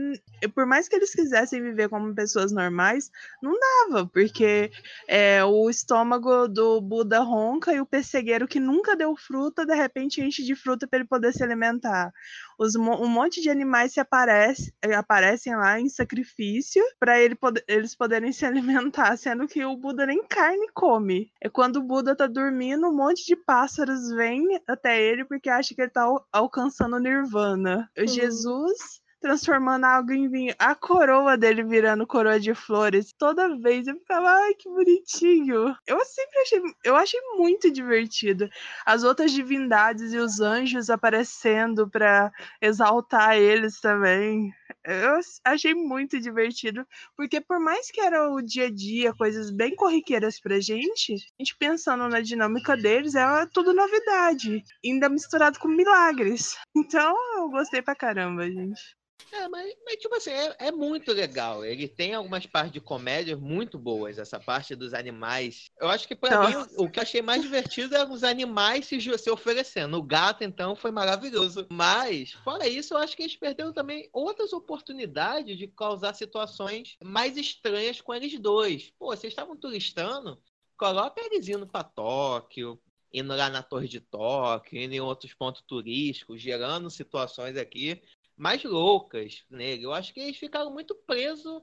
por mais que eles quisessem viver como pessoas normais, não dava, porque é, o estômago do Buda ronca e o pessegueiro que nunca deu fruta, de repente enche de fruta para ele poder se alimentar. Os, um monte de animais se aparece, eh, aparecem lá em sacrifício para ele eles poderem se alimentar, sendo que o Buda nem carne come. É quando o Buda tá dormindo, um monte de pássaros vêm até ele porque acha que ele tá al- alcançando o nirvana. O Jesus transformando a água em vinho, a coroa dele virando coroa de flores. Toda vez eu ficava, ai, que bonitinho. Eu sempre achei, eu achei muito divertido. As outras divindades e os anjos aparecendo para exaltar eles também. Eu achei muito divertido, porque por mais que era o dia a dia, coisas bem corriqueiras pra gente, a gente pensando na dinâmica deles, é tudo novidade, ainda misturado com milagres. Então, eu gostei pra caramba, gente. É, mas, mas, tipo assim, é, é muito legal. Ele tem algumas partes de comédia muito boas. Essa parte dos animais. Eu acho que pra mim, Nossa. o, o que eu achei mais divertido eram os animais se, se oferecendo. O gato, então, foi maravilhoso. Mas, fora isso, eu acho que eles perderam também outras oportunidades de causar situações mais estranhas com eles dois. Pô, vocês estavam turistando. coloca eles indo pra Tóquio, indo lá na Torre de Tóquio, indo em outros pontos turísticos, gerando situações aqui mais loucas nele. Eu acho que eles ficaram muito presos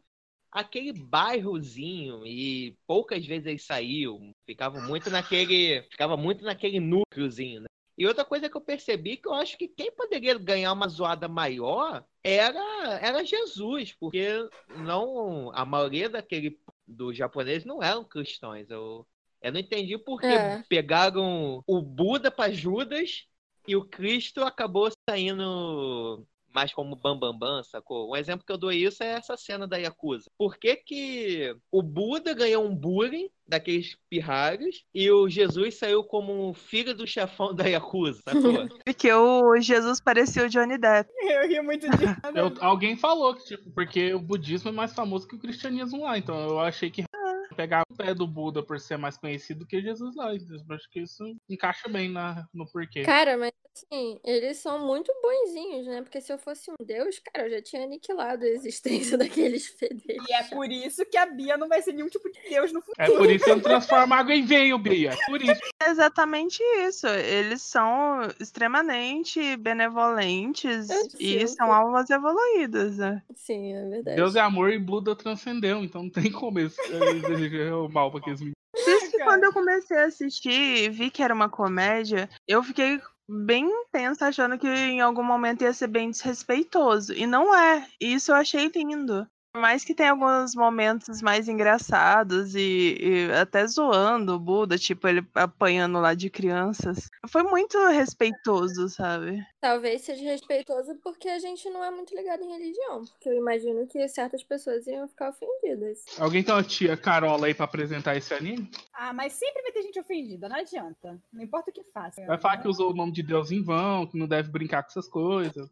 àquele bairrozinho e poucas vezes eles saíam. Ficavam muito naquele, ficava muito naquele núcleozinho, né? E outra coisa que eu percebi que eu acho que quem poderia ganhar uma zoada maior era, era Jesus, porque não a maioria daquele dos japoneses não eram cristãos. Eu, eu não entendi por que É. pegaram o Buda para Judas e o Cristo acabou saindo mais como Bambambam, bam, bam, sacou? Um exemplo que eu dou isso é essa cena da Yakuza. Por que, que o Buda ganhou um bullying daqueles pirralhos e o Jesus saiu como um filho do chefão da Yakuza, sacou? Porque o Jesus parecia o Johnny Depp. Eu ri muito de. Eu- alguém falou que, tipo, porque o budismo é mais famoso que o cristianismo lá, então eu achei que pegar o pé do Buda por ser mais conhecido que Jesus lá. então acho que isso encaixa bem na, no porquê. Cara, mas assim, eles são muito bonzinhos, né? Porque se eu fosse um deus, cara, eu já tinha aniquilado a existência daqueles fedelhos. E é por isso que a Bia não vai ser nenhum tipo de Deus no futuro. É por isso que eu transformo água em vinho, Bia. É Por isso. É exatamente isso. Eles são extremamente benevolentes e são almas evoluídas. Né? Sim, é verdade. Deus é amor e Buda transcendeu, então não tem como eles eles desejarem o mal pra aqueles meninos. Por isso quando eu comecei a assistir e vi que era uma comédia, eu fiquei bem tensa, achando que em algum momento ia ser bem desrespeitoso. E não é. E isso eu achei lindo. Por mais que tenha alguns momentos mais engraçados e, e até zoando o Buda, tipo, ele apanhando lá de crianças. Foi muito respeitoso, sabe? Talvez seja respeitoso porque a gente não é muito ligado em religião. Porque eu imagino que certas pessoas iam ficar ofendidas. Alguém tem uma tia Carola aí pra apresentar esse anime? Ah, mas sempre vai ter gente ofendida, não adianta. Não importa o que faça. Vai falar que usou o nome de Deus em vão, que não deve brincar com essas coisas.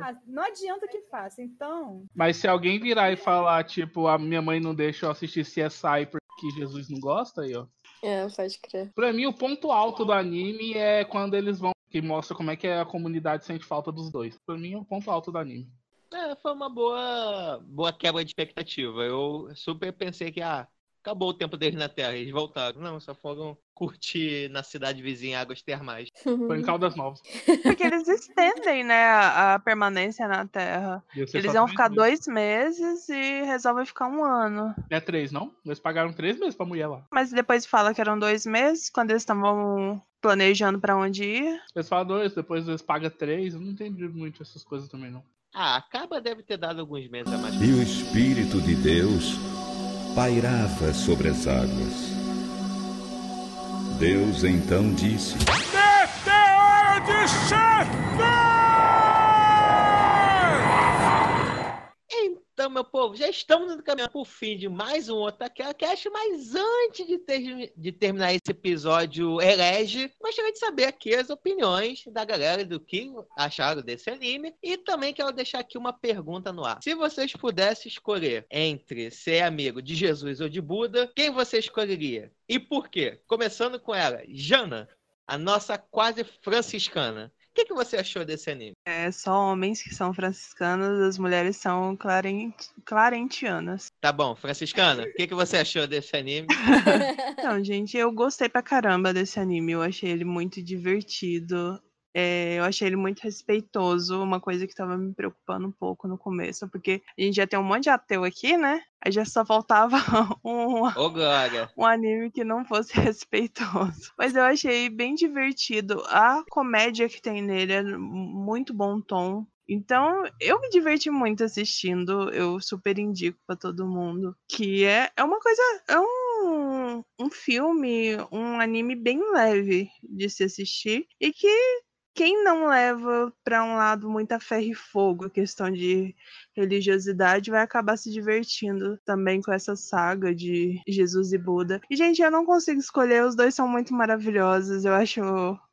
Ah, não adianta o que faça, então. Mas se alguém virar e falar, tipo, a minha mãe não deixa eu assistir CSI porque Jesus não gosta, aí, ó. É, pode crer. Pra mim, o ponto alto do anime é quando eles vão, que mostra como é que a comunidade sente falta dos dois. Pra mim, é o ponto alto do anime. É, foi uma boa, boa quebra de expectativa. Eu super pensei que, ah, acabou o tempo deles na Terra, eles voltaram. Não, só foram curtir na cidade vizinha águas termais. Foi em Caldas Novas. Porque eles estendem, né, a, permanência na Terra. Eles iam ficar meses. dois meses e resolvem ficar um ano. É três, não? Eles pagaram três meses pra mulher lá. Mas depois fala que eram dois meses, quando eles estavam planejando pra onde ir. Eles falam dois, depois eles pagam três. Eu não entendi muito essas coisas também, não. Ah, acaba deve ter dado alguns meses a mais. E o Espírito de Deus pairava sobre as águas. Deus então disse: Então, meu povo, já estamos caminhando para o fim de mais um Otaquera Cast, mas antes de, ter- de terminar esse episódio herege, gostaria de saber aqui as opiniões da galera do que acharam desse anime e também quero deixar aqui uma pergunta no ar. Se vocês pudessem escolher entre ser amigo de Jesus ou de Buda, quem você escolheria? E por quê? Começando com ela, Jana, a nossa quase franciscana. O que, que você achou desse anime? É só homens que são franciscanos, as mulheres são claren- clarentianas. Tá bom, franciscana, o que, que você achou desse anime? Então, gente, eu gostei pra caramba desse anime. Eu achei ele muito divertido. É, eu achei ele muito respeitoso, uma coisa que tava me preocupando um pouco no começo, porque a gente já tem um monte de ateu aqui, né? Aí já só faltava um, um anime que não fosse respeitoso. Mas eu achei bem divertido. A comédia que tem nele é muito bom tom. Então, eu me diverti muito assistindo. Eu super indico pra todo mundo. Que é, é uma coisa. É um, um filme, um anime bem leve de se assistir. E que quem não leva pra um lado muita ferro e fogo, a questão de religiosidade, vai acabar se divertindo também com essa saga de Jesus e Buda. E, gente, eu não consigo escolher, os dois são muito maravilhosos, eu acho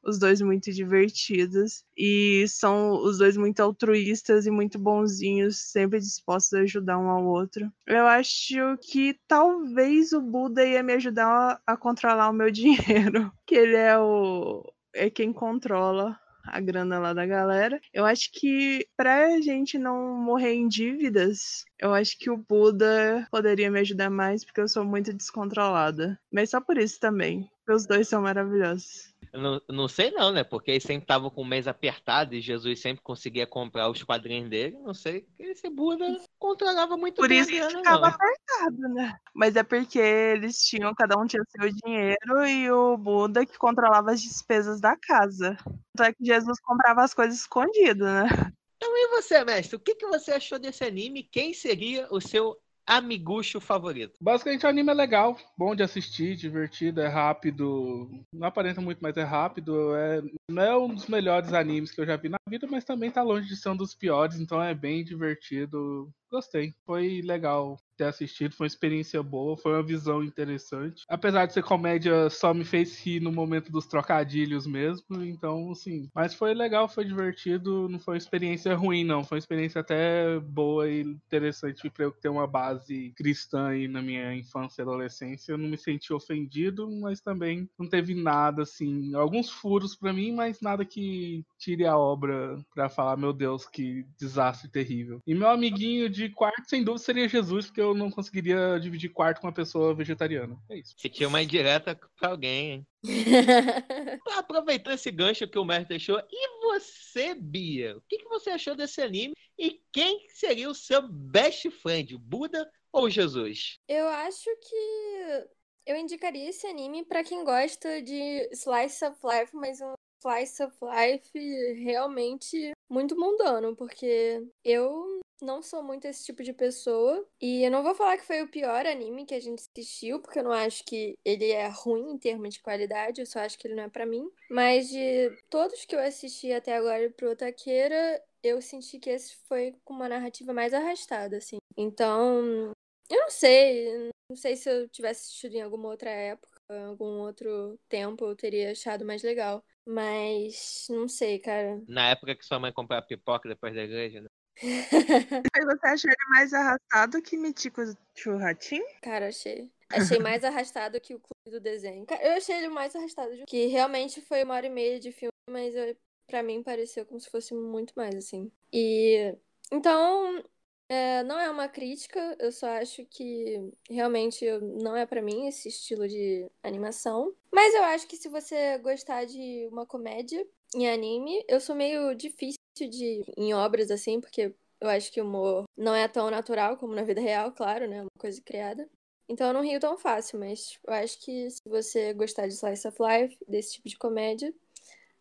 os dois muito divertidos. E são os dois muito altruístas e muito bonzinhos, sempre dispostos a ajudar um ao outro. Eu acho que talvez o Buda ia me ajudar a, a controlar o meu dinheiro, que ele é o. é quem controla a grana lá da galera. Eu acho que pra gente não morrer em dívidas, eu acho que o Buda poderia me ajudar mais, porque eu sou muito descontrolada. Mas só por isso também. Os dois são maravilhosos. Não, não sei não, né? Porque eles sempre estavam com o mês apertado e Jesus sempre conseguia comprar os quadrinhos dele. Não sei que esse Buda controlava muito Por bem isso a que grana, ficava não. apertado, né? Mas é porque eles tinham, cada um tinha seu dinheiro e o Buda que controlava as despesas da casa. Então é que Jesus comprava as coisas escondido, né? Então e você, mestre? O que, que você achou desse anime? Quem seria o seu amigucho favorito? Basicamente o anime é legal, bom de assistir, divertido, é rápido. Não aparenta muito, mas é rápido. É... Não é um dos melhores animes que eu já vi na vida, mas também tá longe de ser um dos piores, então é bem divertido. Gostei. Foi legal ter assistido, foi uma experiência boa, foi uma visão interessante. Apesar de ser comédia, só me fez rir no momento dos trocadilhos mesmo, então, assim. Mas foi legal, foi divertido, não foi uma experiência ruim, não. Foi uma experiência até boa e interessante pra eu ter uma base cristã aí na minha infância e adolescência. Eu não me senti ofendido, mas também não teve nada, assim. Alguns furos pra mim, mas nada que tire a obra pra falar, meu Deus, que desastre terrível. E meu amiguinho de quarto, sem dúvida, seria Jesus, porque eu não conseguiria dividir quarto com uma pessoa vegetariana. É isso. Você tinha uma indireta pra alguém, hein? Aproveitando esse gancho que o mestre deixou, e você, Bia? O que, que você achou desse anime? E quem seria o seu best friend, Buda ou Jesus? Eu acho que eu indicaria esse anime pra quem gosta de Slice of Life, mas um Slice of Life realmente muito mundano, porque eu não sou muito esse tipo de pessoa. E eu não vou falar que foi o pior anime que a gente assistiu, porque eu não acho que ele é ruim em termos de qualidade, eu só acho que ele não é pra mim. Mas de todos que eu assisti até agora pro Taqueira, eu senti que esse foi com uma narrativa mais arrastada, assim. Então, eu não sei. Não sei se eu tivesse assistido em alguma outra época, em algum outro tempo, eu teria achado mais legal. Mas não sei, cara. Na época que sua mãe comprava pipoca depois da igreja, né? Mas você achou ele mais arrastado que Mitico Churratim? Cara, achei. Achei mais arrastado que o clube do desenho. Eu achei ele mais arrastado. Que realmente foi uma hora e meia de filme, mas eu, pra mim pareceu como se fosse muito mais, assim. E. Então. é, não é uma crítica, eu só acho que realmente não é pra mim esse estilo de animação. Mas eu acho que se você gostar de uma comédia em anime, eu sou meio difícil de em obras assim, porque eu acho que o humor não é tão natural como na vida real, claro, né? Uma coisa criada. Então eu não rio tão fácil, mas eu acho que se você gostar de Slice of Life, desse tipo de comédia,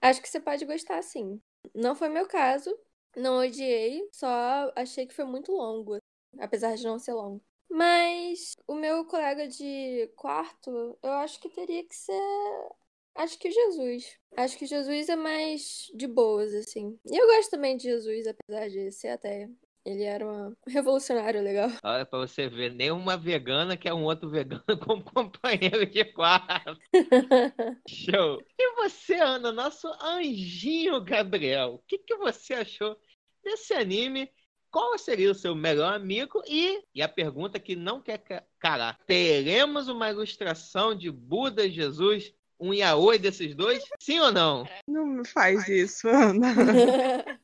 acho que você pode gostar sim. Não foi meu caso, não odiei, só achei que foi muito longo, apesar de não ser longo. Mas o meu colega de quarto, eu acho que teria que ser. Acho que Jesus. Acho que Jesus é mais de boas, assim. E eu gosto também de Jesus, apesar de ser até. Ele era um revolucionário legal. Olha pra você ver, nem uma vegana que é um outro vegano como companheiro de quarto. Show! E você, Ana, nosso anjinho Gabriel, o que, que você achou desse anime? Qual seria o seu melhor amigo? E, e a pergunta que não quer ca- calar: teremos uma ilustração de Buda e Jesus, um yaoi desses dois? Sim ou não? Não me faz isso, Ana.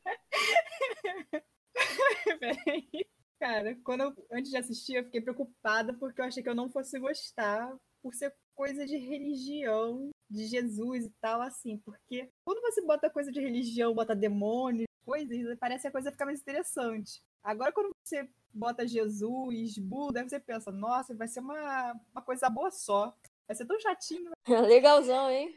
Cara, quando eu, antes de assistir, eu fiquei preocupada porque eu achei que eu não fosse gostar por ser coisa de religião, de Jesus e tal, assim. Porque quando você bota coisa de religião, bota demônios, coisas, parece que a coisa fica mais interessante. Agora, quando você bota Jesus, Buda, aí você pensa, nossa, vai ser uma, uma coisa boa só. Vai ser tão chatinho, Legalzão, hein?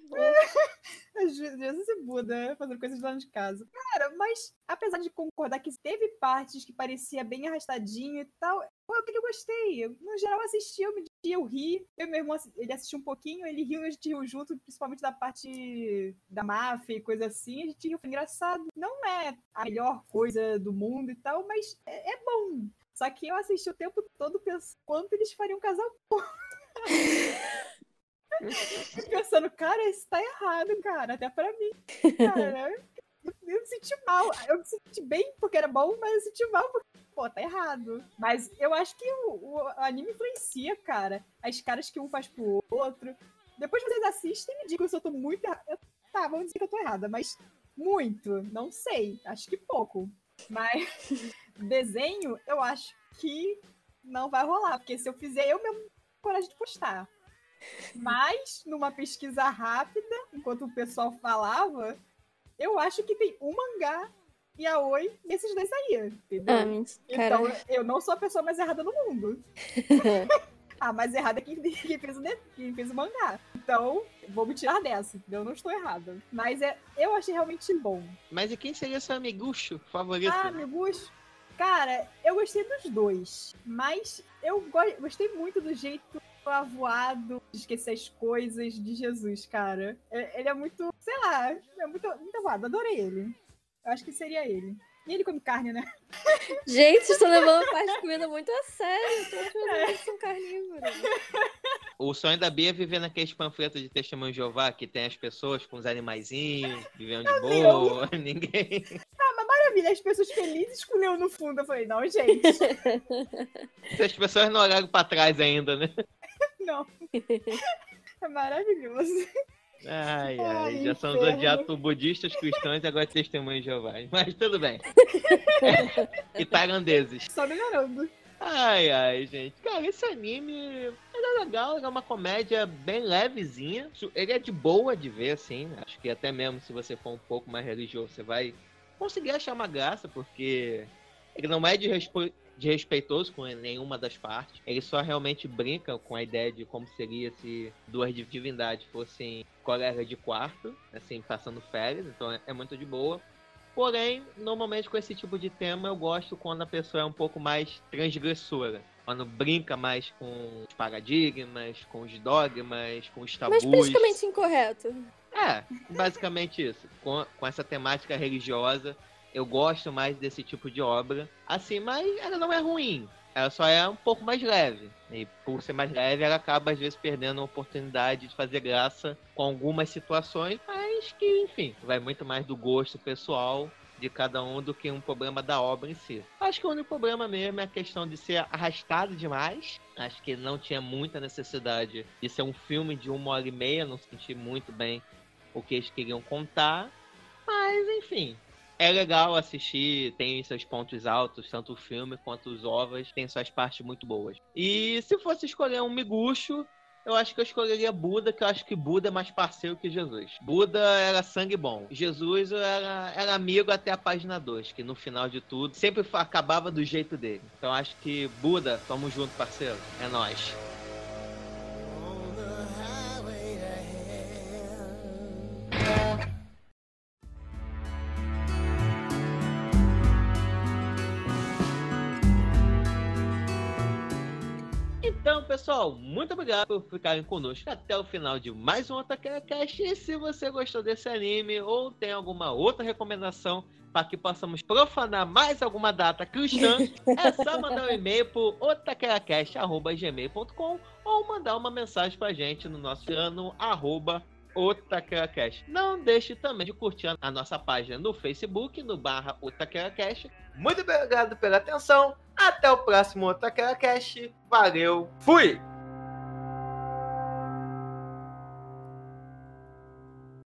Je- Jesus e Buda né, fazendo coisas lá de casa. Cara, mas apesar de concordar que teve partes que parecia bem arrastadinho e tal, pô, eu que eu gostei. Eu, no geral, assisti, eu me diverti, eu ri. Eu e meu irmão, ele assistiu um pouquinho, ele riu e a gente riu junto, principalmente da parte da máfia e coisa assim. A gente riu, foi engraçado. Não é a melhor coisa do mundo e tal, mas é, é bom. Só que eu assisti o tempo todo pensando quanto eles fariam um casal pensando, cara, isso tá errado, cara, até pra mim. Cara, eu, eu me senti mal. Eu me senti bem porque era bom, mas eu me senti mal porque, pô, tá errado. Mas eu acho que o, o anime influencia, cara. As caras que um faz pro outro. Depois vocês assistem e me digam se eu tô muito errada. Tá, vamos dizer que eu tô errada, mas Muito, não sei, acho que pouco. Mas desenho, eu acho que não vai rolar, porque se eu fizer, eu mesmo coragem de postar. Mas, numa pesquisa rápida, enquanto o pessoal falava, eu acho que tem um mangá e a Oi nesses dois aí, entendeu? Ah. Cara, Então, eu não sou a pessoa mais errada no mundo. A mais errada é quem, quem fez o, de- quem fez o mangá. Então, vou me tirar dessa, entendeu? Eu não estou errada. Mas é, eu achei realmente bom. Mas e quem seria seu amigucho favorito? Ah, meu gosto. Cara, eu gostei dos dois. Mas eu go- gostei muito do jeito avoado de esquecer as coisas de Jesus, cara. É- Ele é muito, sei lá, é muito, muito avoado. Adorei ele. Eu acho que seria ele. E ele come carne, né? Gente, vocês estão levando a parte de comida muito a sério. Todos meus amigos são carnívoros. O sonho da Bia é viver naqueles panfletos de testemunho de Jeová que tem as pessoas com os animaizinhos, vivendo de boa, ninguém. Maravilha, as pessoas felizes com o leão no fundo. Eu falei, não, gente, As pessoas não olharam pra trás ainda, né? Não. É maravilhoso. Ai, ai, Ai, já são odiados por budistas, cristãos e agora testemunhos de Jeová. Mas tudo bem. e tailandeses. Só melhorando. Ai, ai, gente. Cara, esse anime ele é legal, ele é uma comédia bem levezinha. Ele é de boa de ver, assim. Acho que até mesmo se você for um pouco mais religioso, você vai conseguir achar uma graça, porque ele não é de, respo- de respeitoso com nenhuma das partes. Ele só realmente brinca com a ideia de como seria se duas divindades fossem colegas de quarto, assim, passando férias. Então é- é muito de boa. Porém, normalmente com esse tipo de tema eu gosto quando a pessoa é um pouco mais transgressora. Quando brinca mais com os paradigmas, com os dogmas, com os tabus. Mas politicamente incorreto. É, basicamente isso. Com, com essa temática religiosa, eu gosto mais desse tipo de obra. Assim, mas ela não é ruim. Ela só é um pouco mais leve. E por ser mais leve, ela acaba às vezes perdendo a oportunidade de fazer graça com algumas situações, mas que, enfim, vai muito mais do gosto pessoal de cada um do que um problema da obra em si. Acho que o único problema mesmo é a questão de ser arrastado demais. Acho que não tinha muita necessidade de ser um filme de uma hora e meia, não senti muito bem o que eles queriam contar. Mas, enfim, é legal assistir, tem seus pontos altos, tanto o filme quanto os ovas, tem suas partes muito boas. E se fosse escolher um miguxo, eu acho que eu escolheria Buda, que eu acho que Buda é mais parceiro que Jesus. Buda era sangue bom. Jesus era, era amigo até a página 2, que no final de tudo sempre acabava do jeito dele. Então acho que Buda, tamo junto, parceiro. É nóis. Pessoal, muito obrigado por ficarem conosco até o final de mais um Otaquera Cast. E se você gostou desse anime ou tem alguma outra recomendação para que possamos profanar mais alguma data cristã, é só mandar um e-mail para otaqueracast.gmail.com ou mandar uma mensagem pra gente no nosso ano arroba OtaqueraCast. Não deixe também de curtir a nossa página no Facebook, no barra OtaqueraCast. Muito obrigado pela atenção. Até o próximo OtaqueraCast. Valeu, fui!